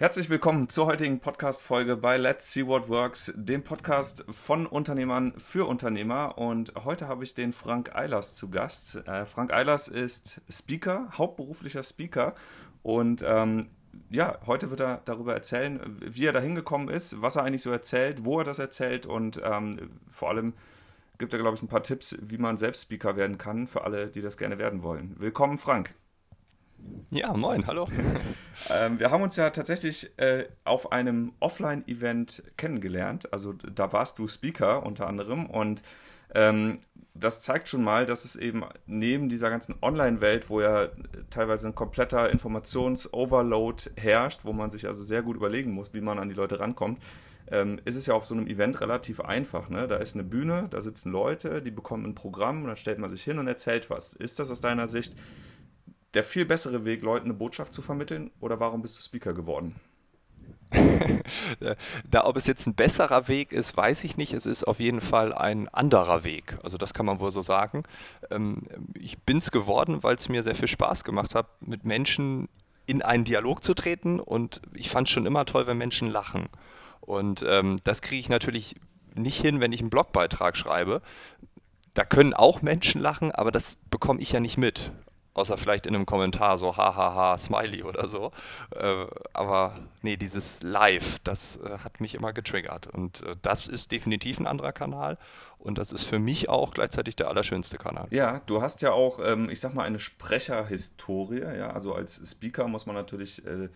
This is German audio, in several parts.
Herzlich willkommen zur heutigen Podcast-Folge bei Let's See What Works, dem Podcast von Unternehmern für Unternehmer. Und heute habe ich den Frank Eilers zu Gast. Äh, Frank Eilers ist Speaker, hauptberuflicher Speaker. Und ähm, ja, heute wird er darüber erzählen, wie er da hingekommen ist, was er eigentlich so erzählt, wo er das erzählt und ähm, vor allem gibt er, glaube ich, ein paar Tipps, wie man selbst Speaker werden kann, für alle, die das gerne werden wollen. Willkommen, Frank. Ja, moin, hallo. ähm, wir haben uns ja tatsächlich äh, auf einem Offline-Event kennengelernt. Also da warst du Speaker unter anderem und ähm, das zeigt schon mal, dass es eben neben dieser ganzen Online-Welt, wo ja teilweise ein kompletter Informations-Overload herrscht, wo man sich also sehr gut überlegen muss, wie man an die Leute rankommt, ähm, ist es ja auf so einem Event relativ einfach. Ne? Da ist eine Bühne, da sitzen Leute, die bekommen ein Programm und dann stellt man sich hin und erzählt was. Ist das aus deiner Sicht der viel bessere Weg, Leuten eine Botschaft zu vermitteln oder warum bist du Speaker geworden? da, ob es jetzt ein besserer Weg ist, weiß ich nicht. Es ist auf jeden Fall ein anderer Weg. Also das kann man wohl so sagen. Ähm, ich bin es geworden, weil es mir sehr viel Spaß gemacht hat, mit Menschen in einen Dialog zu treten. Und ich fand es schon immer toll, wenn Menschen lachen. Und ähm, das kriege ich natürlich nicht hin, wenn ich einen Blogbeitrag schreibe. Da können auch Menschen lachen, aber das bekomme ich ja nicht mit. Außer vielleicht in einem Kommentar so hahaha, Smiley oder so. Äh, aber nee, dieses Live, das äh, hat mich immer getriggert. Und äh, das ist definitiv ein anderer Kanal. Und das ist für mich auch gleichzeitig der allerschönste Kanal. Ja, du hast ja auch, ähm, ich sag mal, eine Sprecherhistorie. Ja, also als Speaker muss man natürlich äh,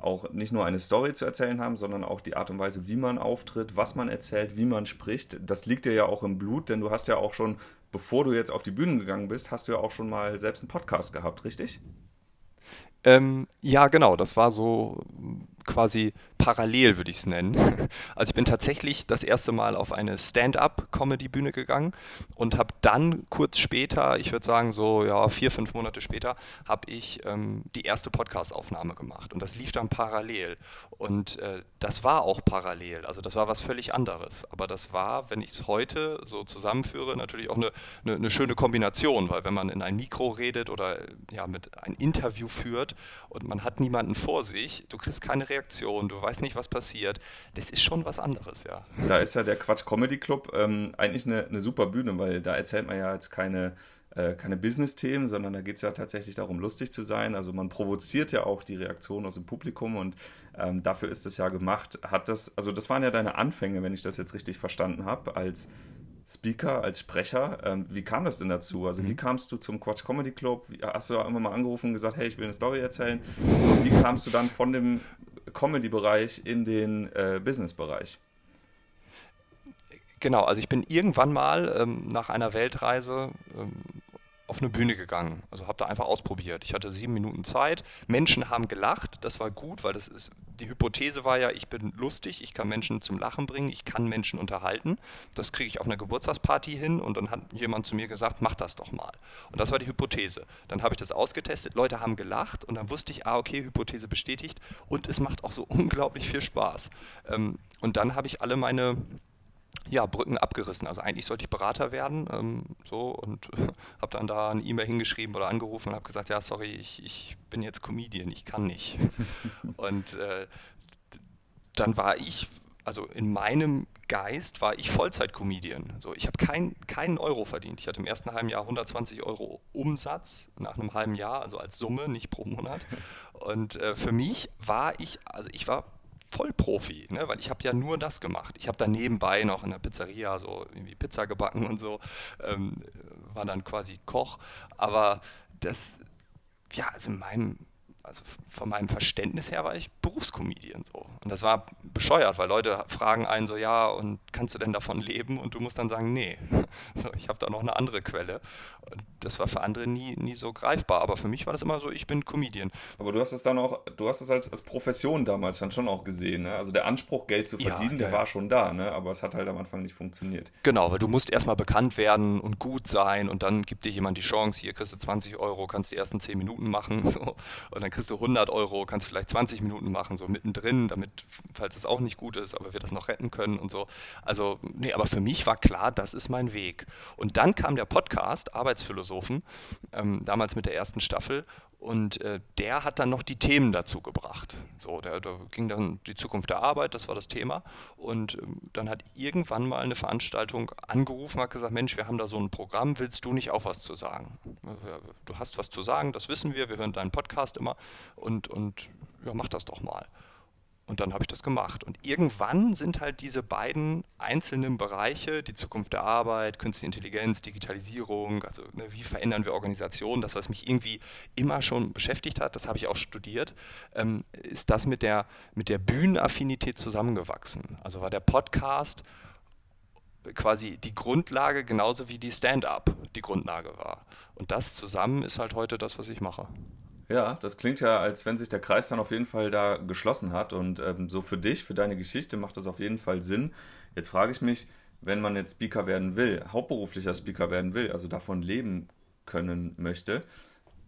auch nicht nur eine Story zu erzählen haben, sondern auch die Art und Weise, wie man auftritt, was man erzählt, wie man spricht. Das liegt dir ja auch im Blut, denn du hast ja auch schon bevor du jetzt auf die Bühne gegangen bist, hast du ja auch schon mal selbst einen Podcast gehabt, richtig? Ähm, ja, genau. Das war so quasi parallel, würde ich es nennen. Also ich bin tatsächlich das erste Mal auf eine Stand-up-Comedy-Bühne gegangen und habe dann kurz später, ich würde sagen so ja vier, fünf Monate später, habe ich ähm, die erste Podcast-Aufnahme gemacht. Und das lief dann parallel. Und äh, das war auch parallel, also das war was völlig anderes, aber das war, wenn ich es heute so zusammenführe, natürlich auch eine, eine, eine, schöne Kombination, weil wenn man in ein Mikro redet oder ja mit ein Interview führt und man hat niemanden vor sich, du kriegst keine Reaktion, du weißt nicht, was passiert. Das ist schon was anderes, ja. Da ist ja der Quatsch Comedy Club ähm, eigentlich eine, eine super Bühne, weil da erzählt man ja jetzt keine, äh, keine Business-Themen, sondern da geht es ja tatsächlich darum, lustig zu sein. Also man provoziert ja auch die Reaktion aus dem Publikum und ähm, dafür ist es ja gemacht. Hat das, also das waren ja deine Anfänge, wenn ich das jetzt richtig verstanden habe, als Speaker, als Sprecher. Ähm, wie kam das denn dazu? Also, mhm. wie kamst du zum Quatsch Comedy Club? Wie, hast du da immer mal angerufen und gesagt, hey, ich will eine Story erzählen? Und wie kamst du dann von dem Comedy-Bereich in den äh, Business-Bereich? Genau, also ich bin irgendwann mal ähm, nach einer Weltreise ähm, auf eine Bühne gegangen. Also habe da einfach ausprobiert. Ich hatte sieben Minuten Zeit. Menschen haben gelacht. Das war gut, weil das ist, die Hypothese war ja, ich bin lustig, ich kann Menschen zum Lachen bringen, ich kann Menschen unterhalten. Das kriege ich auf einer Geburtstagsparty hin und dann hat jemand zu mir gesagt, mach das doch mal. Und das war die Hypothese. Dann habe ich das ausgetestet, Leute haben gelacht und dann wusste ich, ah, okay, Hypothese bestätigt und es macht auch so unglaublich viel Spaß. Ähm, und dann habe ich alle meine ja, Brücken abgerissen. Also eigentlich sollte ich Berater werden, ähm, so und habe dann da eine E-Mail hingeschrieben oder angerufen und habe gesagt, ja, sorry, ich, ich bin jetzt Comedian, ich kann nicht. und äh, dann war ich, also in meinem Geist war ich Vollzeit-Comedian. So, ich habe kein, keinen Euro verdient. Ich hatte im ersten halben Jahr 120 Euro Umsatz nach einem halben Jahr, also als Summe, nicht pro Monat. Und äh, für mich war ich, also ich war Vollprofi, ne? weil ich habe ja nur das gemacht. Ich habe dann nebenbei noch in der Pizzeria so irgendwie Pizza gebacken und so, ähm, war dann quasi Koch. Aber das, ja, also in meinem also von meinem Verständnis her war ich Berufskomedian so. Und das war bescheuert, weil Leute fragen einen so, ja, und kannst du denn davon leben? Und du musst dann sagen, nee, so, ich habe da noch eine andere Quelle. Und das war für andere nie, nie so greifbar. Aber für mich war das immer so, ich bin Comedian. Aber du hast es dann auch, du hast es als, als Profession damals dann schon auch gesehen, ne? Also der Anspruch, Geld zu verdienen, ja, der ja. war schon da, ne? Aber es hat halt am Anfang nicht funktioniert. Genau, weil du musst erstmal bekannt werden und gut sein und dann gibt dir jemand die Chance, hier kriegst du 20 Euro, kannst die ersten 10 Minuten machen. So. Und dann kriegst du 100 Euro, kannst vielleicht 20 Minuten machen, so mittendrin, damit, falls es auch nicht gut ist, aber wir das noch retten können und so. Also, nee, aber für mich war klar, das ist mein Weg. Und dann kam der Podcast, Arbeitsphilosophen, ähm, damals mit der ersten Staffel, und äh, der hat dann noch die Themen dazu gebracht. So, da, da, ging dann die Zukunft der Arbeit, das war das Thema. Und ähm, dann hat irgendwann mal eine Veranstaltung angerufen, hat gesagt, Mensch, wir haben da so ein Programm, willst du nicht auch was zu sagen? Du hast was zu sagen, das wissen wir, wir hören deinen Podcast immer und, und ja, mach das doch mal. Und dann habe ich das gemacht. Und irgendwann sind halt diese beiden einzelnen Bereiche, die Zukunft der Arbeit, Künstliche Intelligenz, Digitalisierung, also ne, wie verändern wir Organisationen, das, was mich irgendwie immer schon beschäftigt hat, das habe ich auch studiert, ähm, ist das mit der, mit der Bühnenaffinität zusammengewachsen. Also war der Podcast quasi die Grundlage, genauso wie die Stand-up die Grundlage war. Und das zusammen ist halt heute das, was ich mache. Ja, das klingt ja, als wenn sich der Kreis dann auf jeden Fall da geschlossen hat. Und ähm, so für dich, für deine Geschichte macht das auf jeden Fall Sinn. Jetzt frage ich mich, wenn man jetzt Speaker werden will, hauptberuflicher Speaker werden will, also davon leben können möchte,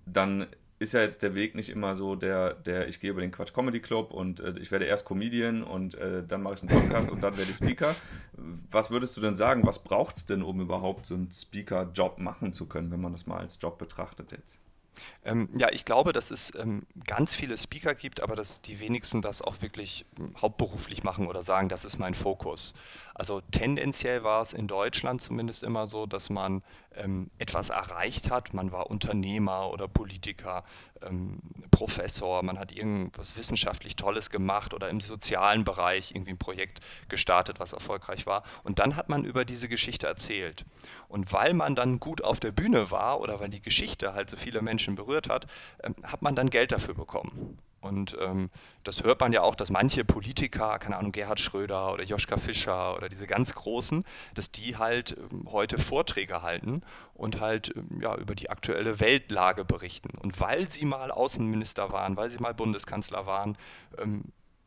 dann ist ja jetzt der Weg nicht immer so der, der ich gehe über den Quatsch Comedy Club und äh, ich werde erst Comedian und äh, dann mache ich einen Podcast und dann werde ich Speaker. Was würdest du denn sagen, was braucht es denn, um überhaupt so einen Speaker-Job machen zu können, wenn man das mal als Job betrachtet jetzt? Ähm, ja, ich glaube, dass es ähm, ganz viele Speaker gibt, aber dass die wenigsten das auch wirklich ähm, hauptberuflich machen oder sagen, das ist mein Fokus. Also tendenziell war es in Deutschland zumindest immer so, dass man ähm, etwas erreicht hat. Man war Unternehmer oder Politiker, ähm, Professor, man hat irgendwas wissenschaftlich Tolles gemacht oder im sozialen Bereich irgendwie ein Projekt gestartet, was erfolgreich war. Und dann hat man über diese Geschichte erzählt. Und weil man dann gut auf der Bühne war oder weil die Geschichte halt so viele Menschen berührt hat, ähm, hat man dann Geld dafür bekommen. Und ähm, das hört man ja auch, dass manche Politiker, keine Ahnung, Gerhard Schröder oder Joschka Fischer oder diese ganz Großen, dass die halt ähm, heute Vorträge halten und halt ähm, ja, über die aktuelle Weltlage berichten. Und weil sie mal Außenminister waren, weil sie mal Bundeskanzler waren, ähm,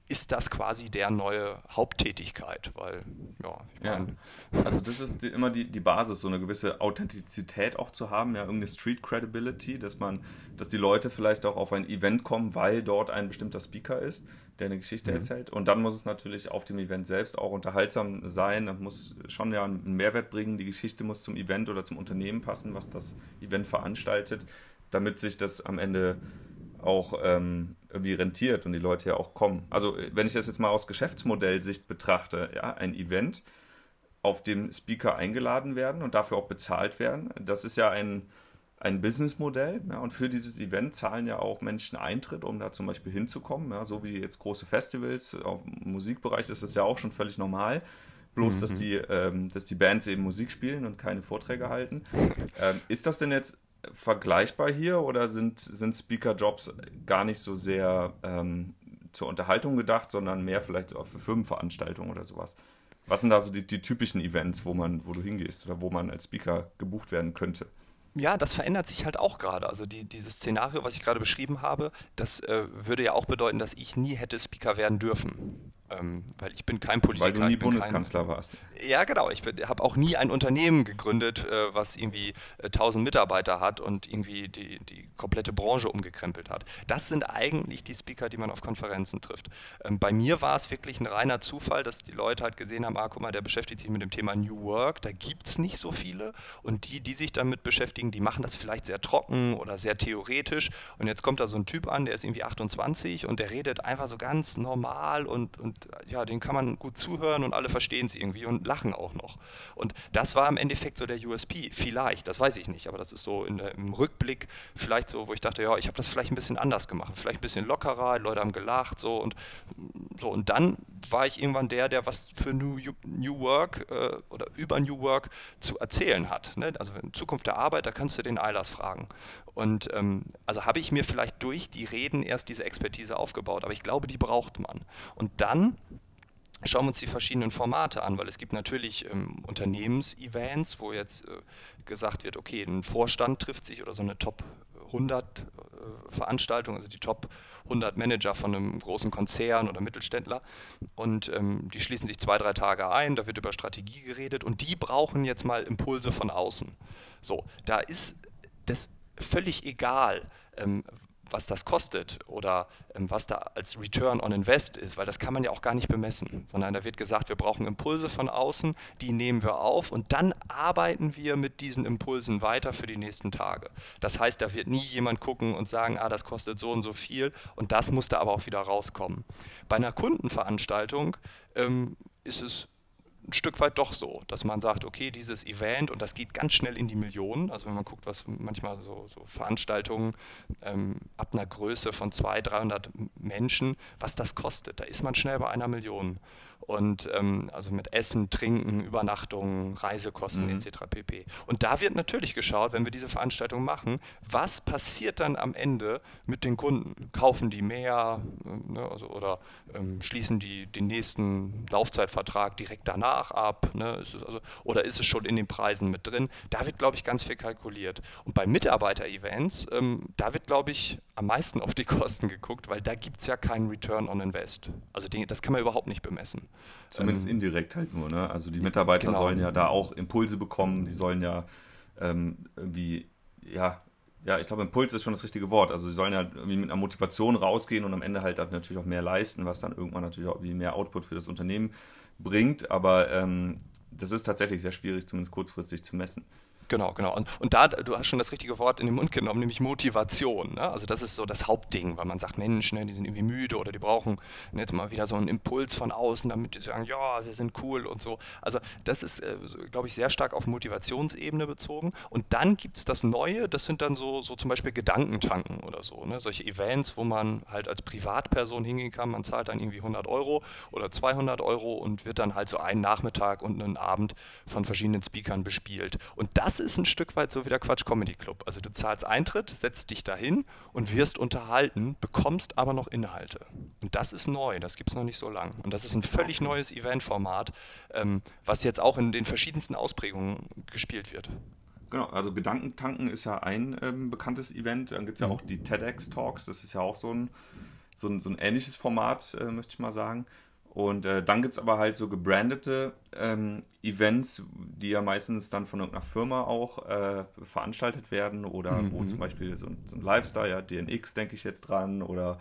ist das quasi der neue Haupttätigkeit, weil, ja, ich meine. Ja. Also, das ist die, immer die, die Basis, so eine gewisse Authentizität auch zu haben, ja, irgendeine Street Credibility, dass man, dass die Leute vielleicht auch auf ein Event kommen, weil dort ein bestimmter Speaker ist, der eine Geschichte mhm. erzählt. Und dann muss es natürlich auf dem Event selbst auch unterhaltsam sein, muss schon ja einen Mehrwert bringen. Die Geschichte muss zum Event oder zum Unternehmen passen, was das Event veranstaltet, damit sich das am Ende auch ähm, irgendwie rentiert und die Leute ja auch kommen. Also wenn ich das jetzt mal aus Geschäftsmodellsicht betrachte, ja, ein Event, auf dem Speaker eingeladen werden und dafür auch bezahlt werden, das ist ja ein, ein Businessmodell. Ja, und für dieses Event zahlen ja auch Menschen Eintritt, um da zum Beispiel hinzukommen. Ja, so wie jetzt große Festivals, im Musikbereich ist das ja auch schon völlig normal. Bloß, mhm. dass, die, ähm, dass die Bands eben Musik spielen und keine Vorträge halten. Ähm, ist das denn jetzt vergleichbar hier oder sind, sind Speaker-Jobs gar nicht so sehr ähm, zur Unterhaltung gedacht, sondern mehr vielleicht auch für Firmenveranstaltungen oder sowas? Was sind da so die, die typischen Events, wo man, wo du hingehst oder wo man als Speaker gebucht werden könnte? Ja, das verändert sich halt auch gerade. Also die, dieses Szenario, was ich gerade beschrieben habe, das äh, würde ja auch bedeuten, dass ich nie hätte Speaker werden dürfen. Ähm, weil ich bin kein Politiker. Weil du nie Bundeskanzler kein, warst. Ja, genau. Ich habe auch nie ein Unternehmen gegründet, äh, was irgendwie äh, 1000 Mitarbeiter hat und irgendwie die, die komplette Branche umgekrempelt hat. Das sind eigentlich die Speaker, die man auf Konferenzen trifft. Ähm, bei mir war es wirklich ein reiner Zufall, dass die Leute halt gesehen haben, ah, guck mal, der beschäftigt sich mit dem Thema New Work, da gibt es nicht so viele. Und die, die sich damit beschäftigen, die machen das vielleicht sehr trocken oder sehr theoretisch. Und jetzt kommt da so ein Typ an, der ist irgendwie 28 und der redet einfach so ganz normal und, und ja, den kann man gut zuhören und alle verstehen es irgendwie und lachen auch noch. Und das war im Endeffekt so der USP. Vielleicht, das weiß ich nicht, aber das ist so der, im Rückblick vielleicht so, wo ich dachte, ja, ich habe das vielleicht ein bisschen anders gemacht, vielleicht ein bisschen lockerer, Leute haben gelacht, so und so. Und dann war ich irgendwann der, der was für New, New Work äh, oder über New Work zu erzählen hat. Ne? Also in Zukunft der Arbeit, da kannst du den Eilers fragen. Und ähm, also habe ich mir vielleicht durch die Reden erst diese Expertise aufgebaut, aber ich glaube, die braucht man. Und dann schauen wir uns die verschiedenen Formate an, weil es gibt natürlich ähm, Unternehmensevents, wo jetzt äh, gesagt wird, okay, ein Vorstand trifft sich oder so eine Top 100 äh, Veranstaltung, also die Top 100 Manager von einem großen Konzern oder Mittelständler und ähm, die schließen sich zwei, drei Tage ein, da wird über Strategie geredet und die brauchen jetzt mal Impulse von außen. So, da ist das völlig egal, ähm, was das kostet oder ähm, was da als Return on Invest ist, weil das kann man ja auch gar nicht bemessen, sondern da wird gesagt, wir brauchen Impulse von außen, die nehmen wir auf und dann arbeiten wir mit diesen Impulsen weiter für die nächsten Tage. Das heißt, da wird nie jemand gucken und sagen, ah, das kostet so und so viel und das muss da aber auch wieder rauskommen. Bei einer Kundenveranstaltung ähm, ist es ein Stück weit doch so, dass man sagt, okay, dieses Event und das geht ganz schnell in die Millionen. Also wenn man guckt, was manchmal so, so Veranstaltungen ähm, ab einer Größe von 200, 300 Menschen, was das kostet, da ist man schnell bei einer Million und ähm, also mit Essen, Trinken, Übernachtungen, Reisekosten mhm. etc. pp. Und da wird natürlich geschaut, wenn wir diese Veranstaltung machen, was passiert dann am Ende mit den Kunden? Kaufen die mehr äh, ne, also, oder ähm, schließen die den nächsten Laufzeitvertrag direkt danach ab? Ne? Ist also, oder ist es schon in den Preisen mit drin? Da wird, glaube ich, ganz viel kalkuliert. Und bei Mitarbeiter-Events, ähm, da wird, glaube ich, am meisten auf die Kosten geguckt, weil da gibt es ja keinen Return on Invest. Also den, das kann man überhaupt nicht bemessen. Zumindest ähm, indirekt halt nur. Ne? Also die Mitarbeiter genau. sollen ja da auch Impulse bekommen, die sollen ja ähm, irgendwie, ja, ja, ich glaube, Impuls ist schon das richtige Wort. Also sie sollen ja irgendwie mit einer Motivation rausgehen und am Ende halt natürlich auch mehr leisten, was dann irgendwann natürlich auch wie mehr Output für das Unternehmen bringt. Aber ähm, das ist tatsächlich sehr schwierig, zumindest kurzfristig zu messen. Genau, genau. Und, und da, du hast schon das richtige Wort in den Mund genommen, nämlich Motivation. Ne? Also das ist so das Hauptding, weil man sagt, Mensch, ne, die sind irgendwie müde oder die brauchen jetzt mal wieder so einen Impuls von außen, damit die sagen, ja, wir sind cool und so. Also das ist, äh, glaube ich, sehr stark auf Motivationsebene bezogen. Und dann gibt es das Neue, das sind dann so, so zum Beispiel Gedankentanken oder so. Ne? Solche Events, wo man halt als Privatperson hingehen kann, man zahlt dann irgendwie 100 Euro oder 200 Euro und wird dann halt so einen Nachmittag und einen Abend von verschiedenen Speakern bespielt. Und das ist ein Stück weit so wie der Quatsch Comedy Club. Also du zahlst Eintritt, setzt dich dahin und wirst unterhalten, bekommst aber noch Inhalte. Und das ist neu, das gibt es noch nicht so lange. Und das ist ein völlig neues Eventformat, ähm, was jetzt auch in den verschiedensten Ausprägungen gespielt wird. Genau, also Gedankentanken ist ja ein ähm, bekanntes Event. Dann gibt es ja mhm. auch die TEDx-Talks, das ist ja auch so ein, so ein, so ein ähnliches Format, äh, möchte ich mal sagen. Und äh, dann gibt es aber halt so gebrandete ähm, Events, die ja meistens dann von irgendeiner Firma auch äh, veranstaltet werden oder mhm. wo zum Beispiel so ein, so ein, Lifestyle, ja, DNX denke ich jetzt dran oder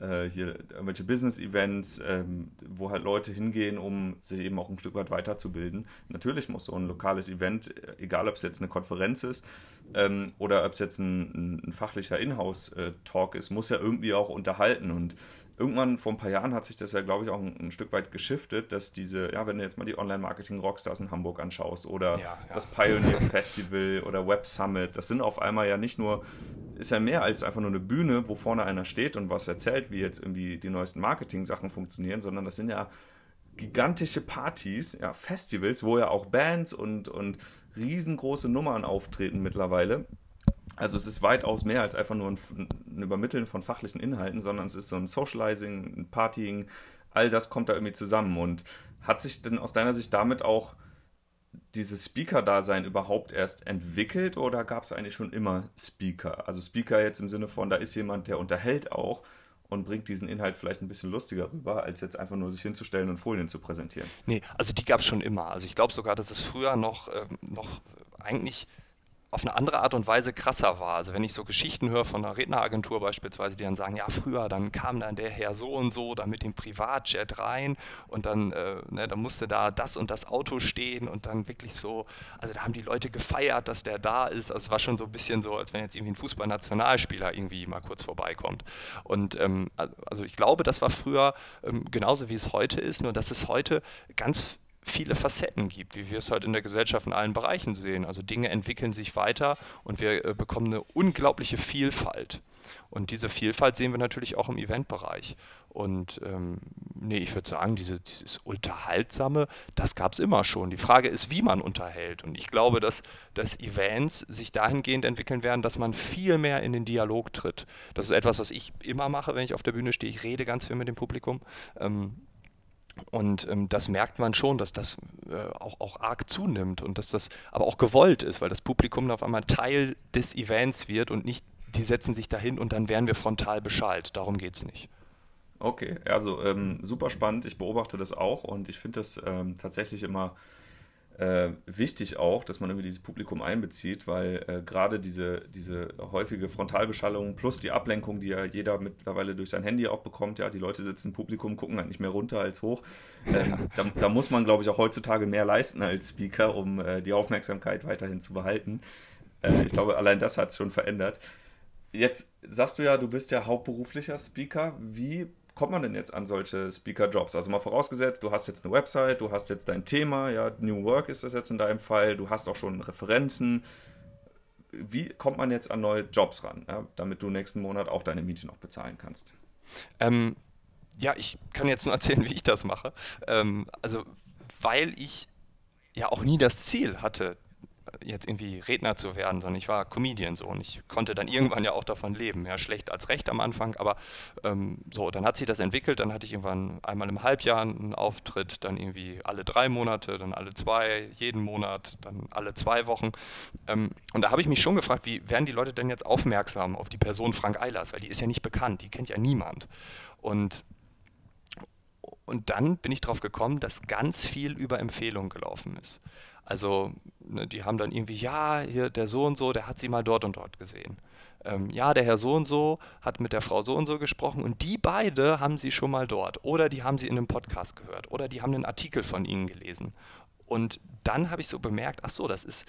äh, hier irgendwelche Business-Events, ähm, wo halt Leute hingehen, um sich eben auch ein Stück weit weiterzubilden. Natürlich muss so ein lokales Event, egal ob es jetzt eine Konferenz ist ähm, oder ob es jetzt ein, ein fachlicher Inhouse-Talk äh, ist, muss ja irgendwie auch unterhalten und irgendwann vor ein paar Jahren hat sich das ja, glaube ich, auch ein, ein, Stück weit geschiftet, dass diese, ja, wenn du jetzt mal die Online-Marketing-Rockstars in Hamburg anschaust oder ja, ja. das Pioneers Festival oder Web Summit, das sind auf einmal ja nicht nur, ist ja mehr als einfach nur eine Bühne, wo vorne einer steht und was erzählt, wie jetzt irgendwie die neuesten Marketing-Sachen funktionieren, sondern das sind ja gigantische Partys, ja, Festivals, wo ja auch Bands und, und riesengroße Nummern auftreten mittlerweile. Also es ist weitaus mehr als einfach nur ein, ein, Übermitteln von fachlichen Inhalten, sondern es ist so ein Socializing, ein Partying, all das kommt da irgendwie zusammen. Und hat sich denn aus deiner Sicht damit auch dieses Speaker-Dasein überhaupt erst entwickelt oder gab es eigentlich schon immer Speaker? Also Speaker jetzt im Sinne von, da ist jemand, der unterhält auch und bringt diesen Inhalt vielleicht ein bisschen lustiger rüber, als jetzt einfach nur sich hinzustellen und Folien zu präsentieren. Nee, also die gab es schon immer. Also ich glaube sogar, dass es früher noch, äh, noch eigentlich auf eine andere Art und Weise krasser war. Also wenn ich so Geschichten höre von einer Redneragentur beispielsweise, die dann sagen, ja früher, dann kam dann der Herr so und so, dann mit dem Privatjet rein und dann, äh, ne, dann musste da das und das Auto stehen und dann wirklich so, also da haben die Leute gefeiert, dass der da ist. Also es war schon so ein bisschen so, als wenn jetzt irgendwie ein Fußballnationalspieler irgendwie mal kurz vorbeikommt. Und ähm, also ich glaube, das war früher ähm, genauso wie es heute ist, nur dass es heute ganz viele Facetten gibt, wie wir es halt in der Gesellschaft in allen Bereichen sehen. Also Dinge entwickeln sich weiter und wir äh, bekommen eine unglaubliche Vielfalt. Und diese Vielfalt sehen wir natürlich auch im Eventbereich. Und ähm, nee, ich würde sagen, diese, dieses Unterhaltsame, das gab es immer schon. Die Frage ist, wie man unterhält. Und ich glaube, dass, dass Events sich dahingehend entwickeln werden, dass man viel mehr in den Dialog tritt. Das ist etwas, was ich immer mache, wenn ich auf der Bühne stehe. Ich rede ganz viel mit dem Publikum. Ähm, und ähm, das merkt man schon, dass das äh, auch, auch arg zunimmt und dass das aber auch gewollt ist, weil das Publikum auf einmal Teil des Events wird und nicht, die setzen sich dahin und dann werden wir frontal beschallt. Darum geht es nicht. Okay, also ähm, super spannend. Ich beobachte das auch und ich finde das ähm, tatsächlich immer äh, wichtig auch, dass man irgendwie dieses Publikum einbezieht, weil äh, gerade diese, diese häufige Frontalbeschallung plus die Ablenkung, die ja jeder mittlerweile durch sein Handy auch bekommt, ja, die Leute sitzen im Publikum, gucken halt nicht mehr runter als hoch. Ähm, da, da, muss man, glaube ich, auch heutzutage mehr leisten als Speaker, um äh, die Aufmerksamkeit weiterhin zu behalten. Äh, ich glaube, allein das hat es schon verändert. Jetzt sagst du ja, du bist ja hauptberuflicher Speaker. Wie kommt man denn jetzt an solche Speaker-Jobs? Also mal vorausgesetzt, du hast jetzt eine Website, du hast jetzt dein Thema, ja, New Work ist das jetzt in deinem Fall, du hast auch schon Referenzen. Wie kommt man jetzt an neue Jobs ran, ja, damit du nächsten Monat auch deine Miete noch bezahlen kannst? Ähm, ja, ich kann jetzt nur erzählen, wie ich das mache. Ähm, also, weil ich ja auch nie das Ziel hatte, jetzt irgendwie Redner zu werden, sondern ich war Comedian so und ich konnte dann irgendwann ja auch davon leben. Ja, schlecht als recht am Anfang, aber ähm, so, dann hat sich das entwickelt, dann hatte ich irgendwann einmal im Halbjahr einen Auftritt, dann irgendwie alle drei Monate, dann alle zwei, jeden Monat, dann alle zwei Wochen. Ähm, und da habe ich mich schon gefragt, wie werden die Leute denn jetzt aufmerksam auf die Person Frank Eilers, weil die ist ja nicht bekannt, die kennt ja niemand. Und und dann bin ich darauf gekommen, dass ganz viel über Empfehlungen gelaufen ist. Also ne, die haben dann irgendwie, ja, hier der so und so, der hat sie mal dort und dort gesehen. Ähm, ja, der Herr so und so hat mit der Frau so und so gesprochen und die beide haben sie schon mal dort oder die haben sie in einem Podcast gehört oder die haben einen Artikel von ihnen gelesen. Und dann habe ich so bemerkt, ach so, das ist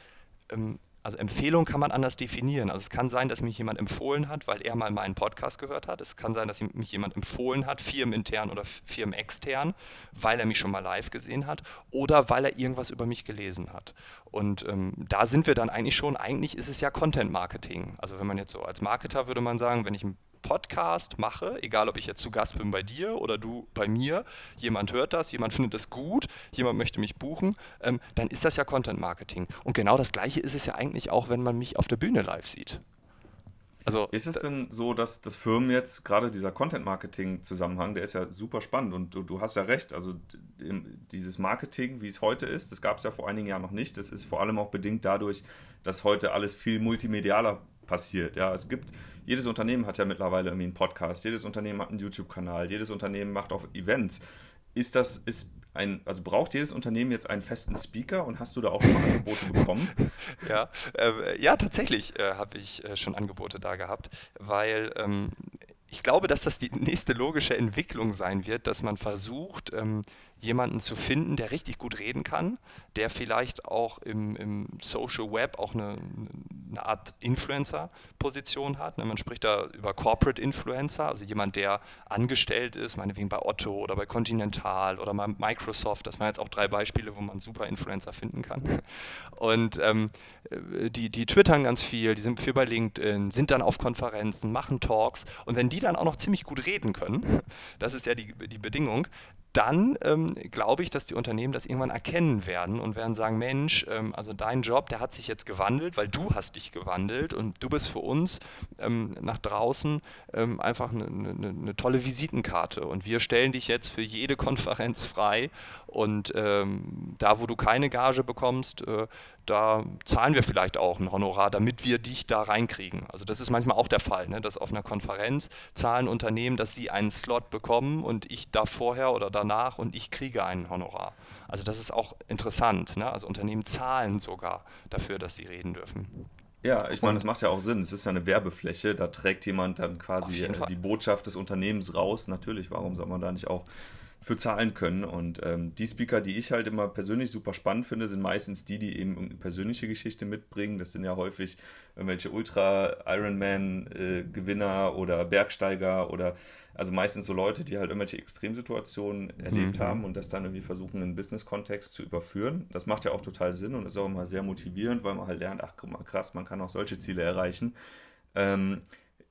ähm, also Empfehlung kann man anders definieren. Also es kann sein, dass mich jemand empfohlen hat, weil er mal meinen Podcast gehört hat. Es kann sein, dass mich jemand empfohlen hat, firmenintern oder firmenextern, weil er mich schon mal live gesehen hat oder weil er irgendwas über mich gelesen hat. Und ähm, da sind wir dann eigentlich schon, eigentlich ist es ja Content Marketing. Also wenn man jetzt so als Marketer würde man sagen, wenn ich einen Podcast mache, egal ob ich jetzt zu Gast bin bei dir oder du bei mir, jemand hört das, jemand findet es gut, jemand möchte mich buchen, ähm, dann ist das ja Content Marketing. Und genau das Gleiche ist es ja eigentlich auch, wenn man mich auf der Bühne live sieht. Also, ist es denn so, dass das Firmen jetzt, gerade dieser Content-Marketing-Zusammenhang, der ist ja super spannend und du, du, hast ja recht, also dieses Marketing, wie es heute ist, das gab es ja vor einigen Jahren noch nicht. Das ist vor allem auch bedingt dadurch, dass heute alles viel multimedialer passiert. Ja, es gibt jedes Unternehmen hat ja mittlerweile irgendwie einen Podcast, jedes Unternehmen hat einen YouTube-Kanal, jedes Unternehmen macht auch Events. Ist das, ist ein, also braucht jedes Unternehmen jetzt einen festen Speaker und hast du da auch schon Angebote bekommen? Ja, äh, ja tatsächlich äh, habe ich äh, schon Angebote da gehabt, weil ähm, ich glaube, dass das die nächste logische Entwicklung sein wird, dass man versucht, ähm, jemanden zu finden, der richtig gut reden kann, der vielleicht auch im, im Social Web auch eine, eine Art Influencer-Position hat. Ne? Man spricht da über Corporate Influencer, also jemand, der angestellt ist, meinetwegen bei Otto oder bei Continental oder bei Microsoft. Das waren jetzt auch drei Beispiele, wo man super Influencer finden kann. Und ähm, die, die twittern ganz viel, die sind viel bei LinkedIn, sind dann auf Konferenzen, machen Talks. Und wenn die dann auch noch ziemlich gut reden können, das ist ja die, die Bedingung, dann ähm, glaube ich, dass die Unternehmen das irgendwann erkennen werden und werden sagen, Mensch, ähm, also dein Job, der hat sich jetzt gewandelt, weil du hast dich gewandelt und du bist für uns ähm, nach draußen ähm, einfach eine, eine, eine, tolle Visitenkarte. Und wir stellen dich jetzt für jede Konferenz frei und ähm, da, wo du keine Gage bekommst, äh, da zahlen wir vielleicht auch ein Honorar, damit wir dich da reinkriegen. Also das ist manchmal auch der Fall, ne, dass auf einer Konferenz zahlen Unternehmen, dass sie einen Slot bekommen und ich da vorher oder danach und ich kriege einen Honorar. Also das ist auch interessant. Ne? Also Unternehmen zahlen sogar dafür, dass sie reden dürfen. Ja, ich meine, das macht ja auch Sinn. Es ist ja eine Werbefläche, da trägt jemand dann quasi die Botschaft des Unternehmens raus. Natürlich, warum soll man da nicht auch für zahlen können. Und ähm, die Speaker, die ich halt immer persönlich super spannend finde, sind meistens die, die eben eine persönliche Geschichte mitbringen. Das sind ja häufig irgendwelche Ultra-Ironman-Gewinner äh, oder Bergsteiger oder also meistens so Leute, die halt irgendwelche Extremsituationen erlebt mhm. haben und das dann irgendwie versuchen, in einen Business-Kontext zu überführen. Das macht ja auch total Sinn und ist auch immer sehr motivierend, weil man halt lernt, ach guck mal, krass, man kann auch solche Ziele erreichen. Ähm,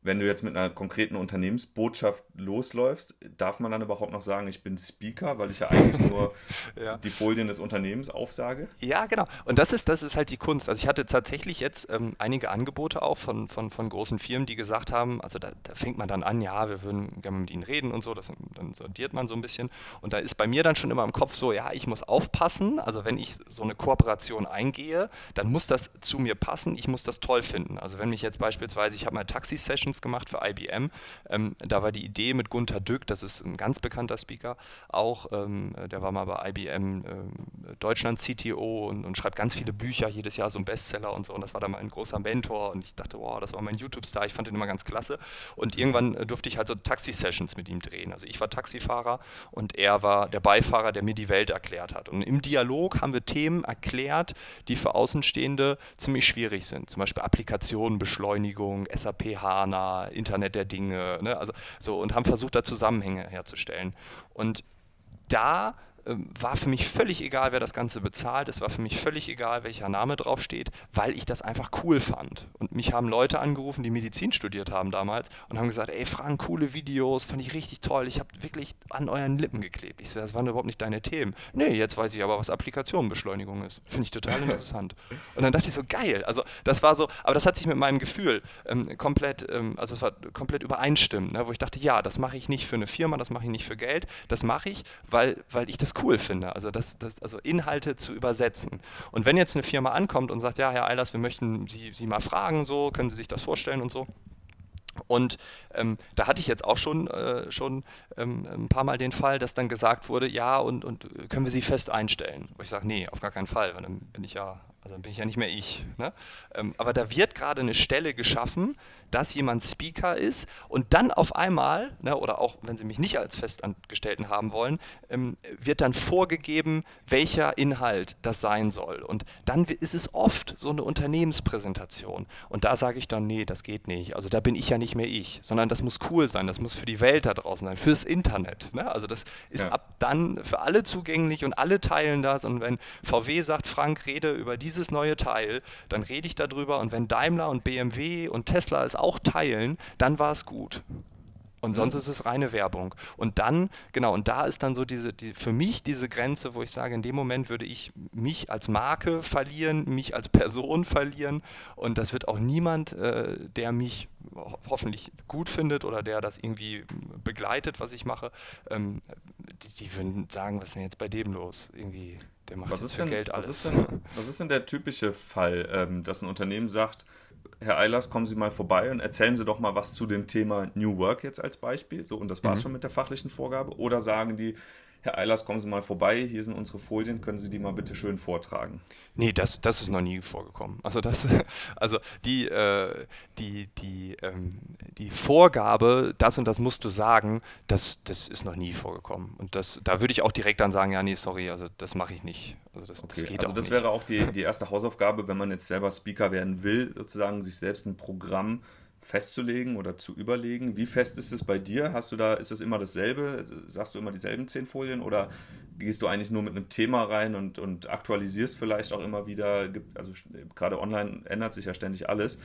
wenn du jetzt mit einer konkreten Unternehmensbotschaft losläufst, darf man dann überhaupt noch sagen, ich bin Speaker, weil ich ja eigentlich nur ja. die Folien des Unternehmens aufsage? Ja, genau. Und das ist, das ist halt die Kunst. Also ich hatte tatsächlich jetzt ähm, einige Angebote auch von, von, von großen Firmen, die gesagt haben, also da, da, fängt man dann an, ja, wir würden gerne mit ihnen reden und so, das, dann sortiert man so ein bisschen. Und da ist bei mir dann schon immer im Kopf so, ja, ich muss aufpassen. Also wenn ich so eine Kooperation eingehe, dann muss das zu mir passen, ich muss das toll finden. Also wenn mich jetzt beispielsweise, ich habe mal Taxi-Sessions Sessions gemacht für IBM. Ähm, da war die Idee mit Gunther Dück, das ist ein ganz bekannter Speaker, auch, ähm, der war mal bei IBM ähm, Deutschland CTO und, und, schreibt ganz viele Bücher, jedes Jahr so ein Bestseller und so. Und das war da mein großer Mentor und ich dachte, wow, das war mein YouTube-Star, ich fand den immer ganz klasse. Und irgendwann äh, durfte ich halt so Taxi-Sessions mit ihm drehen. Also ich war Taxifahrer und er war der Beifahrer, der mir die Welt erklärt hat. Und im Dialog haben wir Themen erklärt, die für Außenstehende ziemlich schwierig sind. Zum Beispiel Applikationen, Beschleunigung, SAP HANA, Internet der Dinge. Ne? Also so und haben versucht, da Zusammenhänge herzustellen. Und da war für mich völlig egal, wer das Ganze bezahlt. Es war für mich völlig egal, welcher Name draufsteht, weil ich das einfach cool fand. Und mich haben Leute angerufen, die Medizin studiert haben damals und haben gesagt, ey Frank, coole Videos, fand ich richtig toll. Ich habe wirklich an euren Lippen geklebt. Ich so, das waren überhaupt nicht deine Themen. Nee, jetzt weiß ich aber, was Applikationenbeschleunigung ist. Finde ich total interessant. Und dann dachte ich so, geil. Also das war so, aber das hat sich mit meinem Gefühl ähm, komplett, ähm, also es war komplett übereinstimmend, ne? wo ich dachte, ja, das mache ich nicht für eine Firma, das mache ich nicht für Geld, das mache ich, weil, weil ich das cool finde, also, das, das, also Inhalte zu übersetzen. Und wenn jetzt eine Firma ankommt und sagt, ja, Herr Eilers, wir möchten Sie, Sie mal fragen, so, können Sie sich das vorstellen und so, und ähm, da hatte ich jetzt auch schon, äh, schon ähm, ein paar Mal den Fall, dass dann gesagt wurde, ja, und, und können wir sie fest einstellen? Wo ich sage, nee, auf gar keinen Fall, weil dann bin ich ja, also dann bin ich ja nicht mehr ich. Ne? Ähm, aber da wird gerade eine Stelle geschaffen, dass jemand Speaker ist und dann auf einmal, ne, oder auch wenn Sie mich nicht als Festangestellten haben wollen, ähm, wird dann vorgegeben, welcher Inhalt das sein soll. Und dann ist es oft so eine Unternehmenspräsentation. Und da sage ich dann, nee, das geht nicht. Also da bin ich ja nicht mehr ich, sondern das muss cool sein, das muss für die Welt da draußen sein, fürs Internet. Ne? Also das ist ja. ab dann für alle zugänglich und alle teilen das. Und wenn VW sagt, Frank, rede über dieses neue Teil, dann rede ich darüber. Und wenn Daimler und BMW und Tesla es auch teilen, dann war es gut. Und mhm. sonst ist es reine Werbung. Und dann, genau, und da ist dann so diese, die, für mich diese Grenze, wo ich sage, in dem Moment würde ich mich als Marke verlieren, mich als Person verlieren. Und das wird auch niemand, äh, der mich hoffentlich gut findet oder der das irgendwie begleitet, was ich mache, ähm, die, die, würden sagen, was ist denn jetzt bei dem los? Irgendwie, der macht was jetzt für denn, Geld alles. Was ist denn, was ist denn der typische Fall, ähm, dass ein Unternehmen sagt, Herr Eilers, kommen Sie mal vorbei und erzählen Sie doch mal was zu dem Thema New Work jetzt als Beispiel. So, und das war es mhm. schon mit der fachlichen Vorgabe. Oder sagen die, Herr Eilers, kommen Sie mal vorbei, hier sind unsere Folien, können Sie die mal bitte schön vortragen? Nee, das, das ist noch nie vorgekommen. Also, das, also die, äh, die, die, ähm, die Vorgabe, das und das musst du sagen, das, das ist noch nie vorgekommen. Und das, da würde ich auch direkt dann sagen, ja, nee, sorry, also das mache ich nicht. Also das, okay. das geht also auch das nicht. wäre auch die, die erste Hausaufgabe, wenn man jetzt selber Speaker werden will, sozusagen sich selbst ein Programm festzulegen oder zu überlegen. Wie fest ist es bei dir? Hast du da, ist es immer dasselbe? Sagst du immer dieselben zehn Folien oder gehst du eigentlich nur mit einem Thema rein und, und aktualisierst vielleicht auch immer wieder? Also gerade online ändert sich ja ständig alles.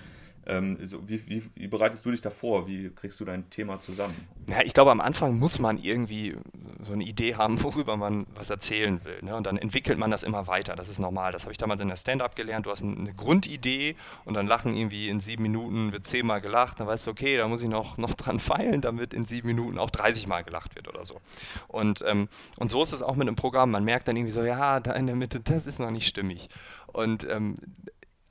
Ähm, so, wie, wie, wie, bereitest du dich davor? Wie kriegst du dein Thema zusammen? Ja, ich glaube, am Anfang muss man irgendwie so eine Idee haben, worüber man was erzählen will. Ne? Und dann entwickelt man das immer weiter. Das ist normal. Das habe ich damals in der Stand-up gelernt. Du hast eine Grundidee und dann lachen irgendwie in sieben Minuten wird zehnmal gelacht. Dann weißt du, okay, da muss ich noch, noch dran feilen, damit in sieben Minuten auch 30 Mal gelacht wird oder so. Und, ähm, und so ist es auch mit einem Programm. Man merkt dann irgendwie so, ja, da in der Mitte, das ist noch nicht stimmig. Und ähm,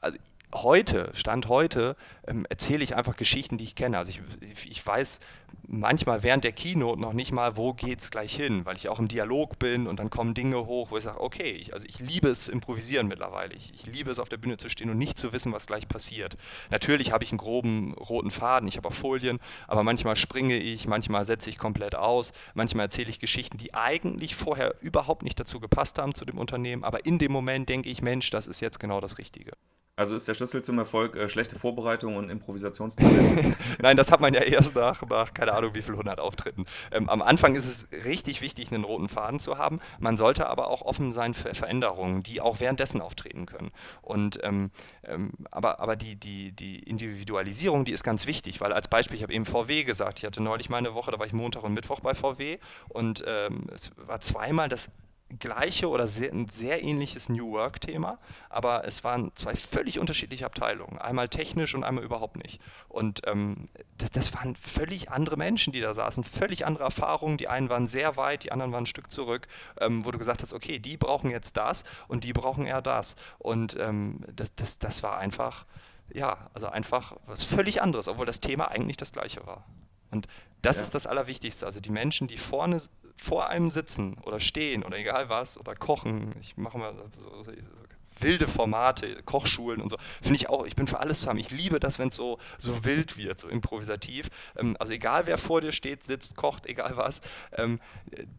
also heute, Stand heute, ähm, erzähle ich einfach Geschichten, die ich kenne. Also ich, ich weiß manchmal während der Keynote noch nicht mal, wo es gleich hin, weil ich auch im Dialog bin und dann kommen Dinge hoch, wo ich sage, okay, ich, also ich liebe es improvisieren mittlerweile. Ich, ich, liebe es auf der Bühne zu stehen und nicht zu wissen, was gleich passiert. Natürlich habe ich einen groben roten Faden, ich habe auch Folien, aber manchmal springe ich, manchmal setze ich komplett aus, manchmal erzähle ich Geschichten, die eigentlich vorher überhaupt nicht dazu gepasst haben zu dem Unternehmen, aber in dem Moment denke ich, Mensch, das ist jetzt genau das Richtige. Also ist der Schlüssel zum Erfolg äh, schlechte Vorbereitung und Improvisationstalent? Nein, das hat man ja erst nach, nach keine Ahnung wie viel hundert Auftritten. Ähm, am Anfang ist es richtig wichtig, einen roten Faden zu haben. Man sollte aber auch offen sein für Veränderungen, die auch währenddessen auftreten können. Und ähm, ähm, aber, aber die, die, die Individualisierung, die ist ganz wichtig, weil als Beispiel, ich habe eben VW gesagt, ich hatte neulich mal eine Woche, da war ich Montag und Mittwoch bei VW und ähm, es war zweimal das gleiche oder sehr, ein sehr ähnliches New Work-Thema, aber es waren zwei völlig unterschiedliche Abteilungen. Einmal technisch und einmal überhaupt nicht. Und ähm, das, das, waren völlig andere Menschen, die da saßen, völlig andere Erfahrungen. Die einen waren sehr weit, die anderen waren ein Stück zurück, ähm, wo du gesagt hast, okay, die brauchen jetzt das und die brauchen eher das. Und ähm, das, das, das war einfach ja, also einfach was völlig anderes, obwohl das Thema eigentlich das gleiche war. Und das ja. ist das Allerwichtigste. Also die Menschen, die vorne vor einem sitzen oder stehen oder egal was oder kochen, ich mache mal so, so, wilde Formate, Kochschulen und so. Finde ich auch, ich bin für alles zu haben. Ich liebe das, wenn es so, so wild wird, so improvisativ. Ähm, also egal wer vor dir steht, sitzt, kocht, egal was, ähm,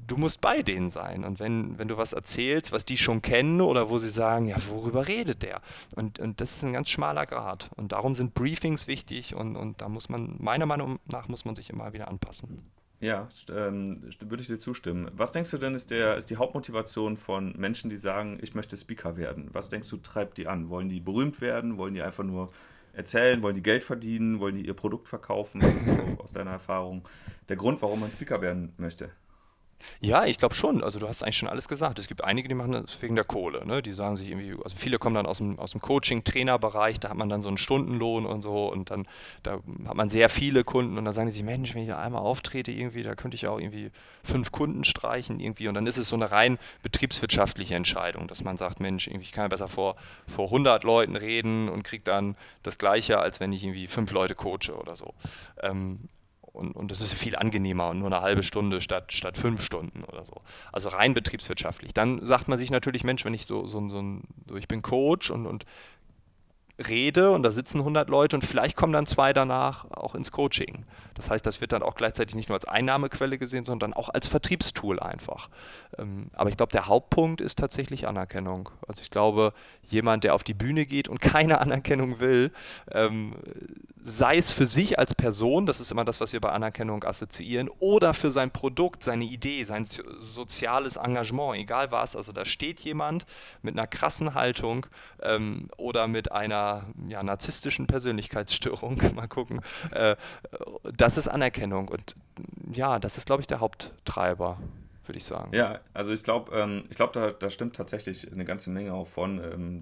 du musst bei denen sein. Und wenn, wenn du was erzählst, was die schon kennen oder wo sie sagen, ja, worüber redet der? Und, und das ist ein ganz schmaler Grad. Und darum sind Briefings wichtig und, und da muss man, meiner Meinung nach, muss man sich immer wieder anpassen. Ja, ähm, würde ich dir zustimmen. Was denkst du denn, ist, der, ist die Hauptmotivation von Menschen, die sagen, ich möchte Speaker werden? Was denkst du, treibt die an? Wollen die berühmt werden? Wollen die einfach nur erzählen? Wollen die Geld verdienen? Wollen die ihr Produkt verkaufen? Was ist so aus deiner Erfahrung der Grund, warum man Speaker werden möchte? Ja, ich glaube schon. Also du hast eigentlich schon alles gesagt. Es gibt einige, die machen das wegen der Kohle. Ne? Die sagen sich irgendwie, also viele kommen dann aus dem, aus dem Coaching-Trainerbereich, da hat man dann so einen Stundenlohn und so und dann da hat man sehr viele Kunden und dann sagen die sich, Mensch, wenn ich einmal auftrete irgendwie, da könnte ich auch irgendwie fünf Kunden streichen irgendwie und dann ist es so eine rein betriebswirtschaftliche Entscheidung, dass man sagt, Mensch, irgendwie, ich kann ja besser vor, vor 100 Leuten reden und kriege dann das Gleiche, als wenn ich irgendwie fünf Leute coache oder so. Ähm, und, und das ist viel angenehmer und nur eine halbe Stunde statt, statt fünf Stunden oder so. Also rein betriebswirtschaftlich. Dann sagt man sich natürlich, Mensch, wenn ich so, so, so, so ich bin Coach und, und rede und da sitzen 100 Leute und vielleicht kommen dann zwei danach auch ins Coaching. Das heißt, das wird dann auch gleichzeitig nicht nur als Einnahmequelle gesehen, sondern auch als Vertriebstool einfach. Ähm, aber ich glaube, der Hauptpunkt ist tatsächlich Anerkennung. Also ich glaube, jemand, der auf die Bühne geht und keine Anerkennung will, ähm, sei es für sich als Person, das ist immer das, was wir bei Anerkennung assoziieren, oder für sein Produkt, seine Idee, sein soziales Engagement, egal was. Also da steht jemand mit einer krassen Haltung ähm, oder mit einer ja, narzisstischen Persönlichkeitsstörung, mal gucken. Äh, das ist Anerkennung und ja, das ist, glaube ich, der Haupttreiber würde ich sagen. Ja, also ich glaube, ähm, ich glaube, da, da stimmt tatsächlich eine ganze Menge auch von. Ähm,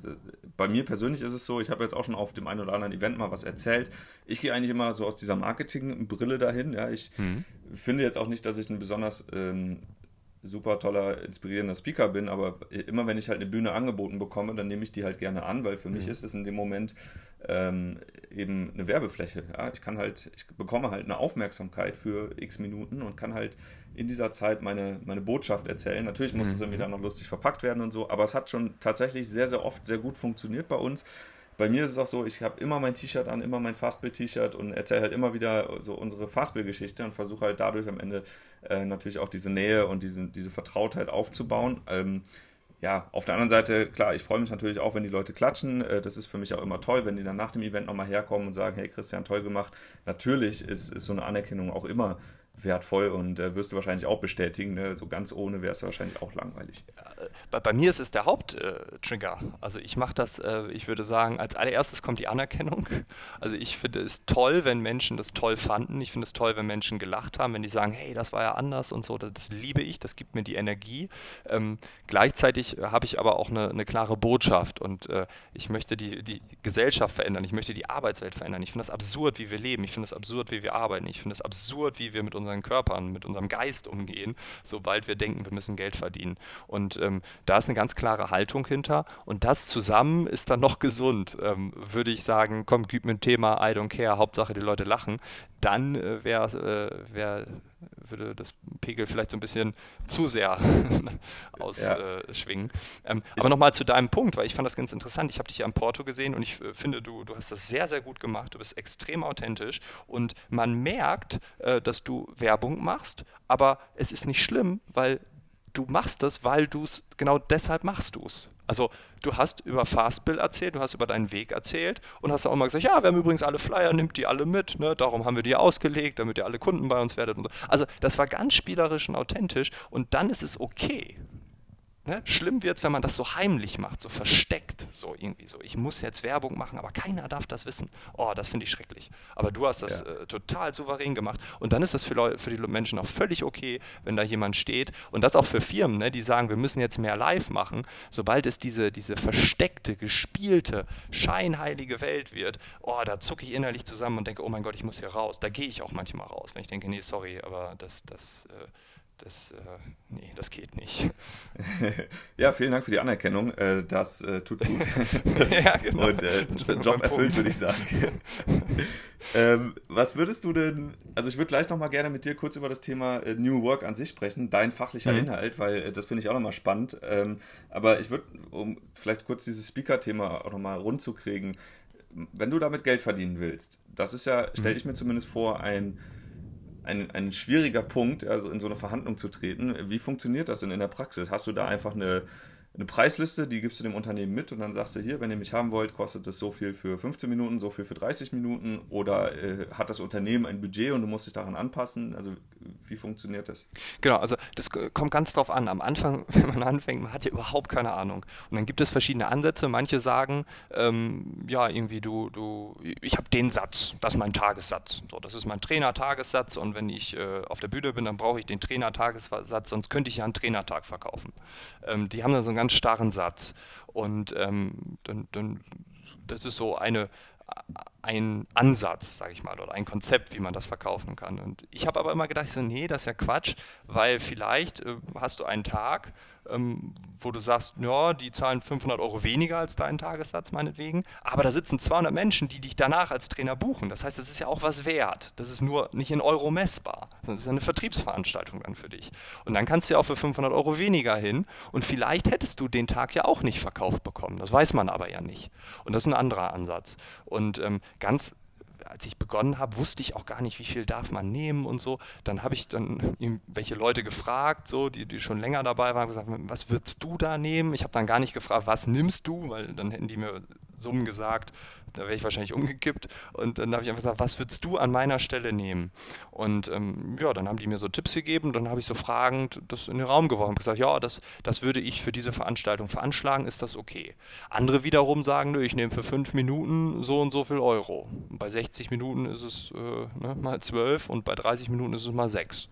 bei mir persönlich ist es so, ich habe jetzt auch schon auf dem einen oder anderen Event mal was erzählt. Ich gehe eigentlich immer so aus dieser Marketing-Brille dahin. Ja, ich mhm. finde jetzt auch nicht, dass ich ein besonders ähm, super toller, inspirierender Speaker bin, aber immer wenn ich halt eine Bühne angeboten bekomme, dann nehme ich die halt gerne an, weil für mhm. mich ist es in dem Moment ähm, eben eine Werbefläche. Ja? Ich kann halt, ich bekomme halt eine Aufmerksamkeit für x Minuten und kann halt in dieser Zeit meine, meine Botschaft erzählen. Natürlich muss mhm. es irgendwie dann noch lustig verpackt werden und so, aber es hat schon tatsächlich sehr, sehr oft sehr gut funktioniert bei uns bei mir ist es auch so, ich habe immer mein T-Shirt an, immer mein Fastbill-T-Shirt und erzähle halt immer wieder so unsere Fastbill-Geschichte und versuche halt dadurch am Ende äh, natürlich auch diese Nähe und diese, diese Vertrautheit aufzubauen. Ähm, ja, auf der anderen Seite, klar, ich freue mich natürlich auch, wenn die Leute klatschen. Äh, das ist für mich auch immer toll, wenn die dann nach dem Event nochmal herkommen und sagen, hey Christian, toll gemacht. Natürlich ist, ist so eine Anerkennung auch immer wertvoll und äh, wirst du wahrscheinlich auch bestätigen. Ne? So ganz ohne wäre es wahrscheinlich auch langweilig. Bei, bei, mir ist es der Haupttrigger. Äh, also ich mache das, äh, ich würde sagen, als allererstes kommt die Anerkennung. Also ich finde es toll, wenn Menschen das toll fanden. Ich finde es toll, wenn Menschen gelacht haben, wenn die sagen, hey, das war ja anders und so. Das, das liebe ich, das gibt mir die Energie. Ähm, gleichzeitig habe ich aber auch eine, eine klare Botschaft und äh, ich möchte die, die Gesellschaft verändern. Ich möchte die Arbeitswelt verändern. Ich finde es absurd, wie wir leben. Ich finde es absurd, wie wir arbeiten. Ich finde es absurd, wie wir mit unseren unseren Körpern, mit unserem Geist umgehen, sobald wir denken, wir müssen Geld verdienen. Und ähm, da ist eine ganz klare Haltung hinter. Und das zusammen ist dann noch gesund, ähm, würde ich sagen, komm, gib mir ein Thema, I don't care, Hauptsache die Leute lachen. Dann äh, wäre äh, wär würde das Pegel vielleicht so ein bisschen zu sehr ausschwingen. Ja. Äh, ähm, aber nochmal zu deinem Punkt, weil ich fand das ganz interessant. Ich habe dich ja am Porto gesehen und ich äh, finde, du, du hast das sehr, sehr gut gemacht. Du bist extrem authentisch und man merkt, äh, dass du Werbung machst, aber es ist nicht schlimm, weil du machst das, weil du es, genau deshalb machst du es. Also du hast über Fastbill erzählt, du hast über deinen Weg erzählt und hast auch mal gesagt, ja, wir haben übrigens alle Flyer, nimmt die alle mit, ne? darum haben wir die ausgelegt, damit ihr alle Kunden bei uns werdet und so. Also das war ganz spielerisch und authentisch und dann ist es okay. Ne? Schlimm wird es, wenn man das so heimlich macht, so versteckt, so irgendwie so. Ich muss jetzt Werbung machen, aber keiner darf das wissen. Oh, das finde ich schrecklich. Aber du hast das ja. äh, total souverän gemacht. Und dann ist das für, für die Menschen auch völlig okay, wenn da jemand steht. Und das auch für Firmen, ne, die sagen, wir müssen jetzt mehr live machen. Sobald es diese, diese versteckte, gespielte, scheinheilige Welt wird, oh, da zucke ich innerlich zusammen und denke, oh mein Gott, ich muss hier raus. Da gehe ich auch manchmal raus, wenn ich denke, nee, sorry, aber das, das äh, das, äh, nee, das geht nicht. ja, vielen Dank für die Anerkennung. Äh, das äh, tut gut. ja, genau. Und äh, Job erfüllt, würde ich sagen. ähm, was würdest du denn, also ich würde gleich nochmal gerne mit dir kurz über das Thema äh, New Work an sich sprechen, dein fachlicher mhm. Inhalt, weil äh, das finde ich auch nochmal spannend. Ähm, aber ich würde, um vielleicht kurz dieses Speaker-Thema auch nochmal rund zu kriegen, wenn du damit Geld verdienen willst, das ist ja, stelle mhm. ich mir zumindest vor, ein ein, ein schwieriger Punkt, also in so eine Verhandlung zu treten. Wie funktioniert das denn in der Praxis? Hast du da einfach eine, eine Preisliste, die gibst du dem Unternehmen mit und dann sagst du hier, wenn ihr mich haben wollt, kostet es so viel für 15 Minuten, so viel für 30 Minuten oder äh, hat das Unternehmen ein Budget und du musst dich daran anpassen? Also wie funktioniert das? Genau, also das kommt ganz drauf an. Am Anfang, wenn man anfängt, man hat ja überhaupt keine Ahnung. Und dann gibt es verschiedene Ansätze. Manche sagen, ähm, ja, irgendwie du, du, ich habe den Satz, das ist mein Tagessatz. So, das ist mein Trainer-Tagessatz und wenn ich äh, auf der Bühne bin, dann brauche ich den Trainer-Tagessatz, sonst könnte ich ja einen Trainertag verkaufen. Ähm, die haben dann so einen ganz starren Satz. Und ähm, dann, dann, das ist so eine, ein Ansatz, sage ich mal, oder ein Konzept, wie man das verkaufen kann. Und ich habe aber immer gedacht, so, nee, das ist ja Quatsch, weil vielleicht äh, hast du einen Tag, ähm, wo du sagst, ja, die zahlen 500 Euro weniger als deinen Tagessatz meinetwegen, aber da sitzen 200 Menschen, die dich danach als Trainer buchen. Das heißt, das ist ja auch was wert. Das ist nur nicht in Euro messbar, sondern das ist eine Vertriebsveranstaltung dann für dich. Und dann kannst du ja auch für 500 Euro weniger hin und vielleicht hättest du den Tag ja auch nicht verkauft bekommen. Das weiß man aber ja nicht. Und das ist ein anderer Ansatz. Und ähm, ganz als ich begonnen habe, wusste ich auch gar nicht, wie viel darf man nehmen und so. Dann habe ich dann welche Leute gefragt, so, die, die schon länger dabei waren, gesagt, was würdest du da nehmen? Ich habe dann gar nicht gefragt, was nimmst du, weil dann hätten die mir Summen gesagt, da wäre ich wahrscheinlich umgekippt. Und dann habe ich einfach gesagt, was würdest du an meiner Stelle nehmen? Und ähm, ja, dann haben die mir so Tipps gegeben, dann habe ich so fragend das in den Raum geworfen und gesagt, ja, das, das würde ich für diese Veranstaltung veranschlagen, ist das okay? Andere wiederum sagen, ich nehme für fünf Minuten so und so viel Euro. Bei 60 Minuten ist es äh, ne, mal zwölf und bei 30 Minuten ist es mal sechs.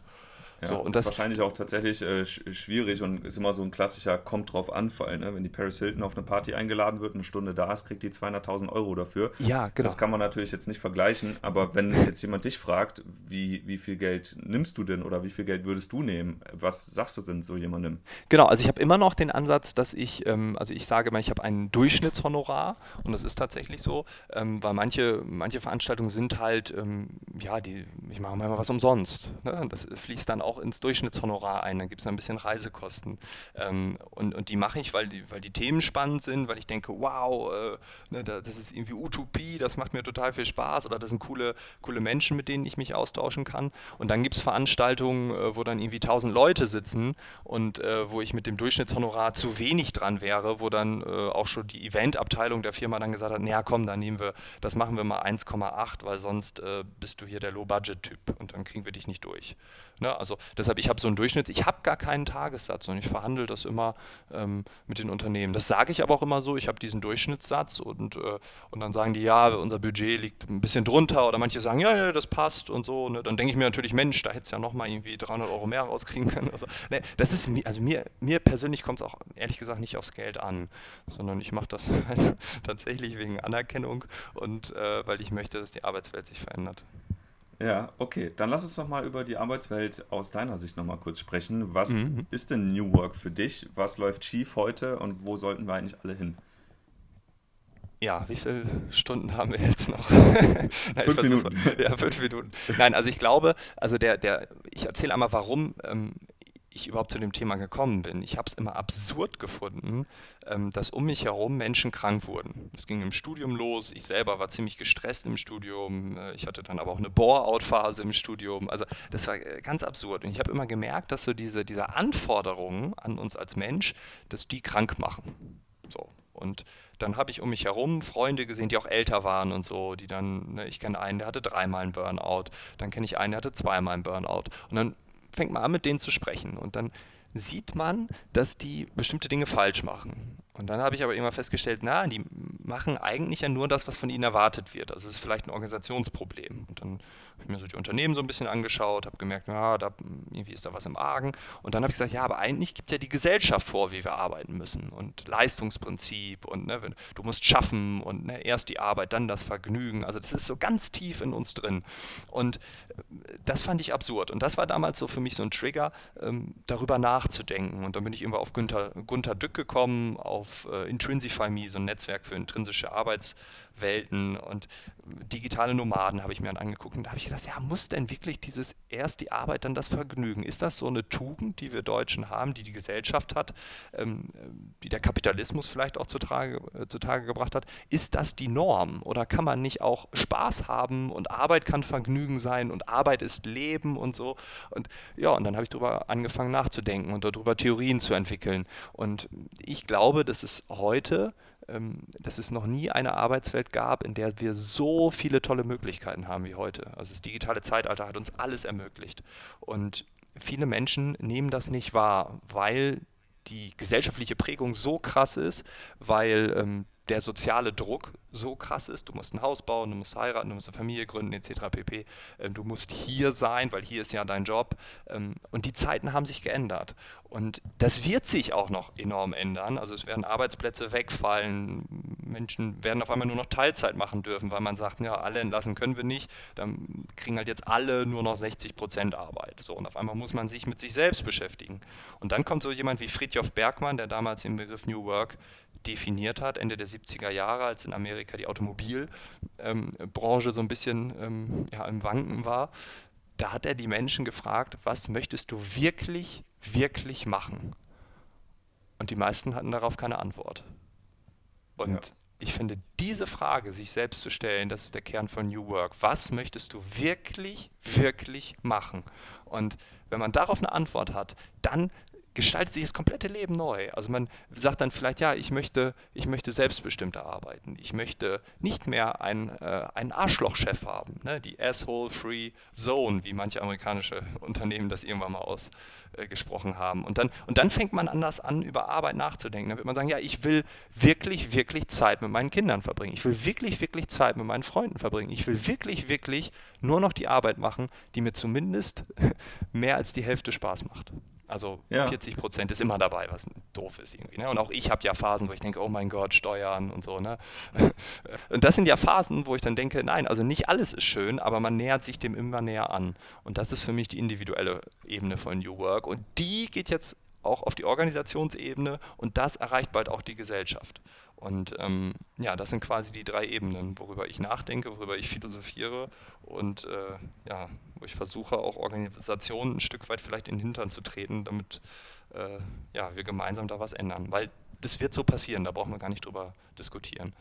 Ja, so, und das ist wahrscheinlich auch tatsächlich äh, schwierig und ist immer so ein klassischer kommt drauf an Fall. Ne? Wenn die Paris Hilton auf eine Party eingeladen wird, eine Stunde da ist, kriegt die 200.000 Euro dafür. Ja, genau. Das kann man natürlich jetzt nicht vergleichen, aber wenn jetzt jemand dich fragt, wie, wie viel Geld nimmst du denn oder wie viel Geld würdest du nehmen, was sagst du denn so jemandem? Genau, also ich habe immer noch den Ansatz, dass ich, ähm, also ich sage mal, ich habe ein Durchschnittshonorar und das ist tatsächlich so, ähm, weil manche, manche Veranstaltungen sind halt, ähm, ja, die, ich mache mal was umsonst. Ne? Das fließt dann auch ins Durchschnittshonorar ein. Dann gibt es ein bisschen Reisekosten. Ähm, und, und die mache ich, weil die, weil die Themen spannend sind, weil ich denke, wow, äh, ne, das ist irgendwie Utopie, das macht mir total viel Spaß oder das sind coole, coole Menschen, mit denen ich mich austauschen kann. Und dann gibt es Veranstaltungen, äh, wo dann irgendwie tausend Leute sitzen und äh, wo ich mit dem Durchschnittshonorar zu wenig dran wäre, wo dann äh, auch schon die Eventabteilung der Firma dann gesagt hat, naja komm, dann nehmen wir, das machen wir mal 1,8, weil sonst äh, bist du hier der Low-Budget-Typ und dann kriegen wir dich nicht durch. Ne? Also deshalb, ich habe so einen Durchschnitt, ich habe gar keinen Tagessatz und ich verhandle das immer ähm, mit den Unternehmen. Das sage ich aber auch immer so, ich habe diesen Durchschnittssatz und, äh, und dann sagen die, ja, unser Budget liegt ein bisschen drunter oder manche sagen, ja, ja das passt und so. Ne? Dann denke ich mir natürlich, Mensch, da hättest du ja nochmal irgendwie 300 Euro mehr rauskriegen können. Also, ne, das ist, also mir, mir persönlich kommt es auch ehrlich gesagt nicht aufs Geld an, sondern ich mache das halt tatsächlich wegen Anerkennung und äh, weil ich möchte, dass die Arbeitswelt sich verändert. Ja, okay. Dann lass uns doch mal über die Arbeitswelt aus deiner Sicht nochmal kurz sprechen. Was mhm. ist denn New Work für dich? Was läuft schief heute und wo sollten wir eigentlich alle hin? Ja, wie viele Stunden haben wir jetzt noch? Nein, fünf Minuten. Ja, fünf Minuten. Nein, also ich glaube, also der, der, ich erzähle einmal, warum ähm, ich überhaupt zu dem Thema gekommen bin. Ich habe es immer absurd gefunden, ähm, dass um mich herum Menschen krank wurden. Es ging im Studium los. Ich selber war ziemlich gestresst im Studium. Äh, ich hatte dann aber auch eine Bore-out-Phase im Studium. Also das war äh, ganz absurd. Und ich habe immer gemerkt, dass so diese, diese Anforderungen an uns als Mensch, dass die krank machen. So. Und dann habe ich um mich herum Freunde gesehen, die auch älter waren und so, die dann, ne, ich kenne einen, der hatte dreimal einen Burnout, dann kenne ich einen, der hatte zweimal einen Burnout. Und dann fängt man an, mit denen zu sprechen. Und dann sieht man, dass die bestimmte Dinge falsch machen. Und dann habe ich aber immer festgestellt, na, die machen eigentlich ja nur das, was von ihnen erwartet wird. Also es ist vielleicht ein Organisationsproblem. Und dann habe ich mir so die Unternehmen so ein bisschen angeschaut, habe gemerkt, ja, da, irgendwie ist da was im Argen. Und dann habe ich gesagt, ja, aber eigentlich gibt ja die Gesellschaft vor, wie wir arbeiten müssen. Und Leistungsprinzip und ne, du musst schaffen und ne, erst die Arbeit, dann das Vergnügen. Also das ist so ganz tief in uns drin. Und äh, das fand ich absurd. Und das war damals so für mich so ein Trigger, ähm, darüber nachzudenken. Und dann bin ich immer auf Günther, Günther Dück gekommen, auf äh, Intrinsify Me, so ein Netzwerk für intrinsische Arbeitswelten und digitale Nomaden habe ich mir dann angeguckt. Und da habe ich gedacht, ja, muss denn wirklich dieses erst die Arbeit, dann das Vergnügen? Ist das so eine Tugend, die wir Deutschen haben, die die Gesellschaft hat, ähm, die der Kapitalismus vielleicht auch zutage, äh, zutage gebracht hat? Ist das die Norm? Oder kann man nicht auch Spaß haben und Arbeit kann Vergnügen sein und Arbeit ist Leben und so? Und ja, und dann habe ich darüber angefangen nachzudenken und darüber Theorien zu entwickeln. Und ich glaube, dass es heute dass es noch nie eine Arbeitswelt gab, in der wir so viele tolle Möglichkeiten haben wie heute. Also das digitale Zeitalter hat uns alles ermöglicht. Und viele Menschen nehmen das nicht wahr, weil die gesellschaftliche Prägung so krass ist, weil ähm, der soziale Druck so krass ist. Du musst ein Haus bauen, du musst heiraten, du musst eine Familie gründen, etc. pp. Ähm, du musst hier sein, weil hier ist ja dein Job. Ähm, und die Zeiten haben sich geändert. Und das wird sich auch noch enorm ändern. Also es werden Arbeitsplätze wegfallen. Menschen werden auf einmal nur noch Teilzeit machen dürfen, weil man sagt, ja, alle entlassen können wir nicht. Dann kriegen halt jetzt alle nur noch 60 Prozent Arbeit. So, und auf einmal muss man sich mit sich selbst beschäftigen. Und dann kommt so jemand wie Friedjof Bergmann, der damals den Begriff New Work definiert hat, Ende der 70er Jahre, als in Amerika die Automobilbranche so ein bisschen ähm, ja, im Wanken war, da hat er die Menschen gefragt, was möchtest du wirklich, wirklich machen? Und die meisten hatten darauf keine Antwort. Und ja. ich finde, diese Frage, sich selbst zu stellen, das ist der Kern von New Work. Was möchtest du wirklich, wirklich machen? Und wenn man darauf eine Antwort hat, dann gestaltet sich das komplette Leben neu. Also man sagt dann vielleicht, ja, ich möchte, ich möchte selbstbestimmter arbeiten. Ich möchte nicht mehr einen, äh, einen Arschlochchef haben, ne? die Asshole-Free Zone, wie manche amerikanische Unternehmen das irgendwann mal ausgesprochen äh, haben. Und dann, und dann fängt man anders an, über Arbeit nachzudenken. Dann wird man sagen, ja, ich will wirklich, wirklich Zeit mit meinen Kindern verbringen. Ich will wirklich, wirklich Zeit mit meinen Freunden verbringen. Ich will wirklich, wirklich nur noch die Arbeit machen, die mir zumindest mehr als die Hälfte Spaß macht. Also ja. 40 Prozent ist immer dabei, was doof ist irgendwie. Ne? Und auch ich habe ja Phasen, wo ich denke, oh mein Gott, Steuern und so. Ne? und das sind ja Phasen, wo ich dann denke, nein, also nicht alles ist schön, aber man nähert sich dem immer näher an. Und das ist für mich die individuelle Ebene von New Work. Und die geht jetzt auch auf die Organisationsebene und das erreicht bald auch die Gesellschaft. Und ähm, ja, das sind quasi die drei Ebenen, worüber ich nachdenke, worüber ich philosophiere und äh, ja, wo ich versuche, auch Organisationen ein Stück weit vielleicht in den Hintern zu treten, damit äh, ja, wir gemeinsam da was ändern. Weil das wird so passieren, da brauchen wir gar nicht drüber diskutieren.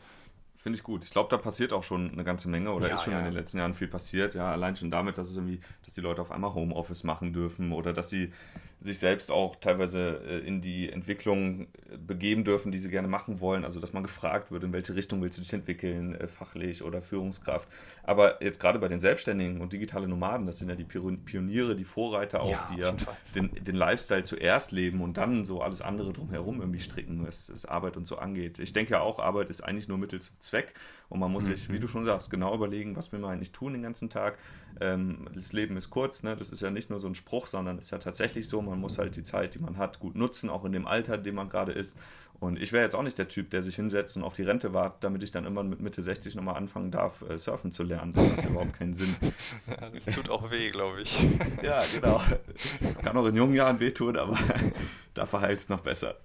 Finde ich gut. Ich glaube, da passiert auch schon eine ganze Menge oder ja, ist schon ja. in den letzten Jahren viel passiert. Ja, allein schon damit, dass es irgendwie, dass die Leute auf einmal Homeoffice machen dürfen oder dass sie sich selbst auch teilweise äh, in die Entwicklung äh, begeben dürfen, die sie gerne machen wollen. Also, dass man gefragt wird, in welche Richtung willst du dich entwickeln, äh, fachlich oder Führungskraft. Aber jetzt gerade bei den Selbstständigen und digitale Nomaden, das sind ja die Pioniere, die Vorreiter auch, ja, die ja den, den Lifestyle zuerst leben und dann so alles andere drumherum irgendwie stricken, was, was Arbeit und so angeht. Ich denke ja auch, Arbeit ist eigentlich nur Mittel zum Zweck und man muss mhm. sich, wie du schon sagst, genau überlegen, was will man eigentlich tun den ganzen Tag. Ähm, das Leben ist kurz, ne? das ist ja nicht nur so ein Spruch, sondern ist ja tatsächlich so, man muss halt die Zeit, die man hat, gut nutzen, auch in dem Alter, in dem man gerade ist. Und ich wäre jetzt auch nicht der Typ, der sich hinsetzt und auf die Rente wartet, damit ich dann immer mit Mitte 60 nochmal anfangen darf, äh, surfen zu lernen. Das macht überhaupt keinen Sinn. Ja, das tut auch weh, glaube ich. ja, genau. Das kann auch in jungen Jahren wehtun, aber da verheilt es noch besser.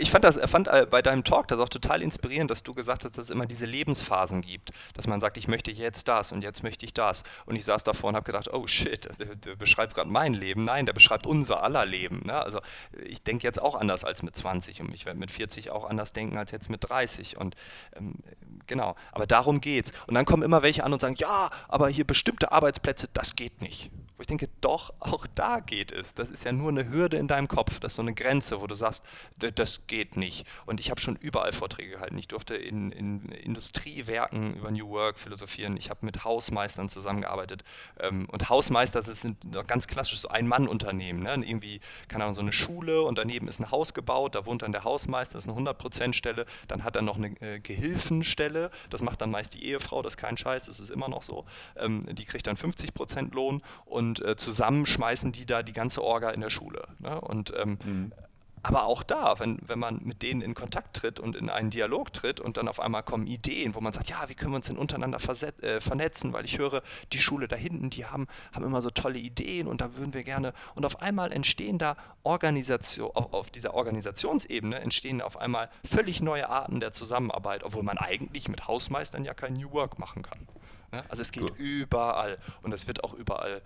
Ich fand das fand äh, bei deinem Talk das auch total inspirierend, dass du gesagt hast, dass es immer diese Lebensphasen gibt. Dass man sagt, ich möchte jetzt das und jetzt möchte ich das. Und ich saß davor und habe gedacht, oh shit, der, der beschreibt gerade mein Leben. Nein, der beschreibt unser aller Leben. Ne? Also ich denke jetzt auch anders als mit 20 und ich werde mit 40 auch anders denken als jetzt mit 30. Und ähm, genau, aber darum geht's. Und dann kommen immer welche an und sagen, ja, aber hier bestimmte Arbeitsplätze, das geht nicht. Ich denke, doch, auch da geht es. Das ist ja nur eine Hürde in deinem Kopf, das ist so eine Grenze, wo du sagst, das geht nicht. Und ich habe schon überall Vorträge gehalten. Ich durfte in, in Industriewerken über New Work philosophieren. Ich habe mit Hausmeistern zusammengearbeitet. Ähm, und Hausmeister das sind ganz klassisch so Ein-Mann-Unternehmen. Ne? Irgendwie, keine Ahnung, so eine Schule und daneben ist ein Haus gebaut, da wohnt dann der Hausmeister, das ist eine 100%-Stelle. Dann hat er noch eine äh, Gehilfenstelle, das macht dann meist die Ehefrau, das ist kein Scheiß, das ist immer noch so. Ähm, die kriegt dann 50% Lohn und äh, zusammen schmeißen die da die ganze Orga in der Schule. Ne? Und ähm, mhm. Aber auch da, wenn, wenn man mit denen in Kontakt tritt und in einen Dialog tritt und dann auf einmal kommen Ideen, wo man sagt, ja, wie können wir uns denn untereinander äh, vernetzen, weil ich höre, die Schule da hinten, die haben, haben immer so tolle Ideen und da würden wir gerne. Und auf einmal entstehen da Organisation, auf, auf dieser Organisationsebene entstehen auf einmal völlig neue Arten der Zusammenarbeit, obwohl man eigentlich mit Hausmeistern ja kein New Work machen kann. Ne? Also es geht Gut. überall und es wird auch überall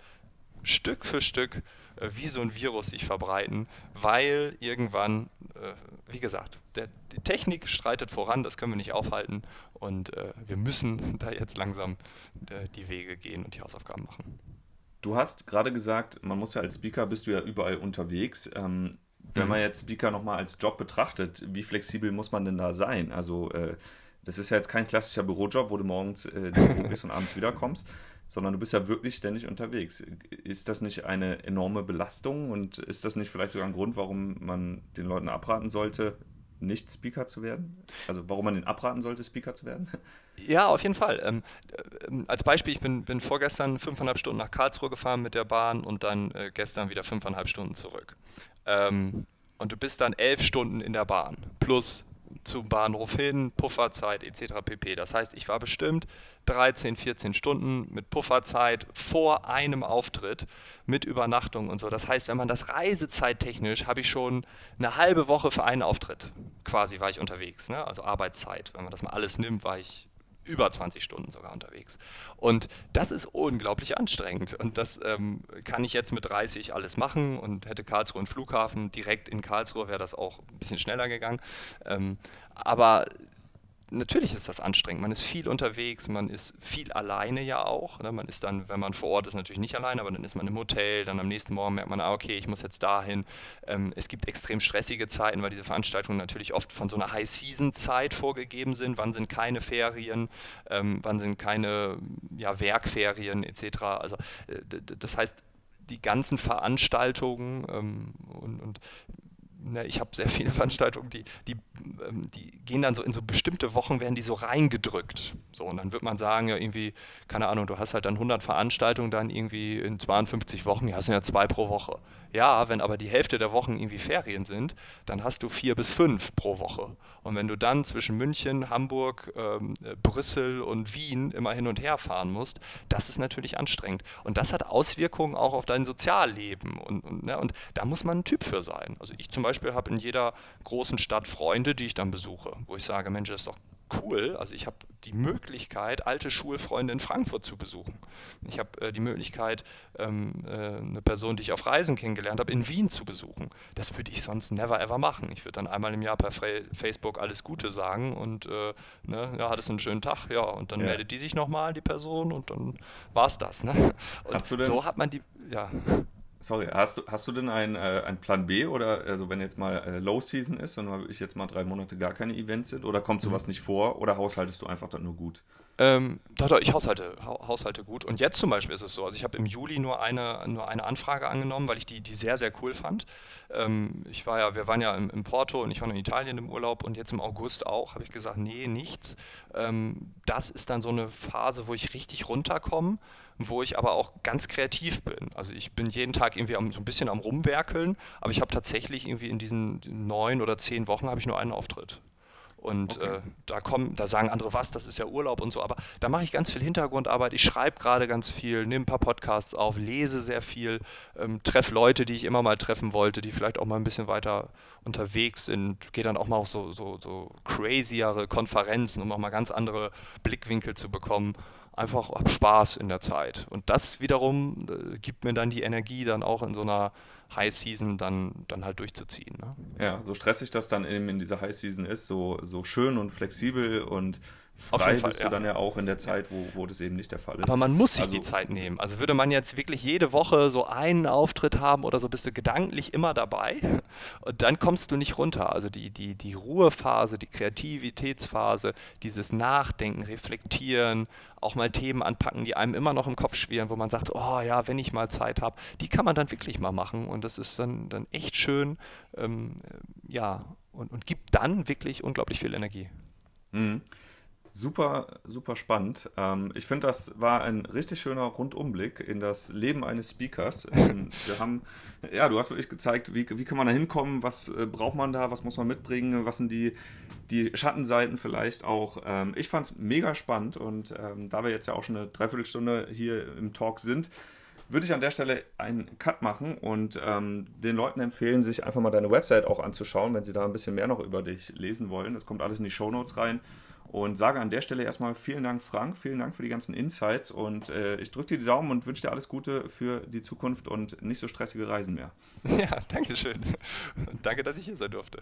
Stück für Stück äh, wie so ein Virus sich verbreiten, weil irgendwann, äh, wie gesagt, der, die Technik streitet voran, das können wir nicht aufhalten und äh, wir müssen da jetzt langsam äh, die Wege gehen und die Hausaufgaben machen. Du hast gerade gesagt, man muss ja als Speaker, bist du ja überall unterwegs. Ähm, wenn mhm. man jetzt Speaker nochmal als Job betrachtet, wie flexibel muss man denn da sein? Also äh, das ist ja jetzt kein klassischer Bürojob, wo du morgens äh, bist und abends wiederkommst, sondern du bist ja wirklich ständig unterwegs. Ist das nicht eine enorme Belastung und ist das nicht vielleicht sogar ein Grund, warum man den Leuten abraten sollte, nicht Speaker zu werden? Also warum man den abraten sollte, Speaker zu werden? Ja, auf jeden Fall. Ähm, äh, als Beispiel, ich bin, bin vorgestern fünfeinhalb Stunden nach Karlsruhe gefahren mit der Bahn und dann äh, gestern wieder fünfeinhalb Stunden zurück. Ähm, und du bist dann elf Stunden in der Bahn plus zum Bahnhof hin, Pufferzeit etc. pp. Das heißt, ich war bestimmt 13, 14 Stunden mit Pufferzeit vor einem Auftritt mit Übernachtung und so. Das heißt, wenn man das reisezeittechnisch, habe ich schon eine halbe Woche für einen Auftritt quasi war ich unterwegs. Ne? Also Arbeitszeit. Wenn man das mal alles nimmt, war ich über 20 Stunden sogar unterwegs. Und das ist unglaublich anstrengend. Und das ähm, kann ich jetzt mit 30 alles machen und hätte Karlsruhe einen Flughafen direkt in Karlsruhe, wäre das auch ein bisschen schneller gegangen. Ähm, aber natürlich ist das anstrengend. Man ist viel unterwegs, man ist viel alleine ja auch. Ne? Man ist dann, wenn man vor Ort ist, natürlich nicht alleine, aber dann ist man im Hotel, dann am nächsten Morgen merkt man, ah, okay, ich muss jetzt dahin. Ähm, es gibt extrem stressige Zeiten, weil diese Veranstaltungen natürlich oft von so einer High-Season-Zeit vorgegeben sind. Wann sind keine Ferien, ähm, wann sind keine ja, Werkferien etc. Also äh, das heißt, die ganzen Veranstaltungen ähm, und, und ne, ich habe sehr viele Veranstaltungen, die, die, ähm, die gehen dann so in so bestimmte Wochen, werden die so reingedrückt. So, und dann wird man sagen, ja, irgendwie, keine Ahnung, du hast halt dann 100 Veranstaltungen dann irgendwie in 52 Wochen, ja, sind ja zwei pro Woche. Ja, wenn aber die Hälfte der Wochen irgendwie Ferien sind, dann hast du vier bis fünf pro Woche. Und wenn du dann zwischen München, Hamburg, ähm, Brüssel und Wien immer hin und her fahren musst, das ist natürlich anstrengend. Und das hat Auswirkungen auch auf dein Sozialleben. Und, und, ne, und da muss man ein Typ für sein. Also ich zum Beispiel habe in jeder großen Stadt Freunde, die ich dann besuche, wo ich sage, Mensch, das ist doch cool. Also ich habe die Möglichkeit, alte Schulfreunde in Frankfurt zu besuchen. Ich habe äh, die Möglichkeit, ähm, äh, eine Person, die ich auf Reisen kennengelernt habe, in Wien zu besuchen. Das würde ich sonst never ever machen. Ich würde dann einmal im Jahr per Facebook alles Gute sagen und äh, ne, ja, hattest einen schönen Tag, ja, und dann ja. meldet die sich nochmal, die Person, und dann war es das. Ne? Und so hat man die, ja. Sorry, hast du, hast du denn einen, äh, einen Plan B oder also wenn jetzt mal äh, Low Season ist und ich jetzt mal drei Monate gar keine Events sind oder kommt sowas mhm. nicht vor oder haushaltest du einfach dann nur gut? Ähm, doch, doch, ich haushalte, haushalte gut. Und jetzt zum Beispiel ist es so, also ich habe im Juli nur eine, nur eine Anfrage angenommen, weil ich die, die sehr, sehr cool fand. Ähm, ich war ja, wir waren ja im, im, Porto und ich war in Italien im Urlaub und jetzt im August auch, habe ich gesagt, nee, nichts. Ähm, das ist dann so eine Phase, wo ich richtig runterkomme wo ich aber auch ganz kreativ bin. Also ich bin jeden Tag irgendwie am, so ein bisschen am Rumwerkeln, aber ich habe tatsächlich irgendwie in diesen neun oder zehn Wochen habe ich nur einen Auftritt. Und okay. äh, da kommen, da sagen andere, was, das ist ja Urlaub und so, aber da mache ich ganz viel Hintergrundarbeit. Ich schreibe gerade ganz viel, nehme ein paar Podcasts auf, lese sehr viel, ähm, treffe Leute, die ich immer mal treffen wollte, die vielleicht auch mal ein bisschen weiter unterwegs sind, gehe dann auch mal auf so, so, so crazyere Konferenzen, um auch mal ganz andere Blickwinkel zu bekommen einfach hab Spaß in der Zeit. Und das wiederum äh, gibt mir dann die Energie, dann auch in so einer High Season dann, dann halt durchzuziehen. Ne? Ja, so stressig das dann eben in dieser High Season ist, so, so schön und flexibel und frei bist Fall, du ja. dann ja auch in der Zeit, wo, wo das eben nicht der Fall ist. Aber man muss sich also, die Zeit nehmen. Also würde man jetzt wirklich jede Woche so einen Auftritt haben oder so, bist du gedanklich immer dabei und dann kommst du nicht runter. Also die, die, die Ruhephase, die Kreativitätsphase, dieses Nachdenken, Reflektieren, auch mal Themen anpacken, die einem immer noch im Kopf schwirren, wo man sagt, oh ja, wenn ich mal Zeit habe, die kann man dann wirklich mal machen und das ist dann, dann echt schön, ähm, ja, und, und gibt dann wirklich unglaublich viel Energie. Mhm super, super spannend. Ähm, ich finde, das war ein richtig schöner Rundumblick in das Leben eines Speakers. Ähm, wir haben, ja, du hast wirklich gezeigt, wie, wie kann man da hinkommen, was äh, braucht man da, was muss man mitbringen, was sind die, die Schattenseiten vielleicht auch. Ähm, ich fand es mega spannend und ähm, da wir jetzt ja auch schon eine Dreiviertelstunde hier im Talk sind, würde ich an der Stelle einen Cut machen und ähm, den Leuten empfehlen, sich einfach mal deine Website auch anzuschauen, wenn sie da ein bisschen mehr noch über dich lesen wollen. Das kommt alles in die Show Notes rein. Und sage an der Stelle erstmal vielen Dank, Frank, vielen Dank für die ganzen Insights und äh, ich drücke dir die Daumen und wünsche dir alles Gute für die Zukunft und nicht so stressige Reisen mehr. Ja, danke schön. Danke, dass ich hier sein durfte.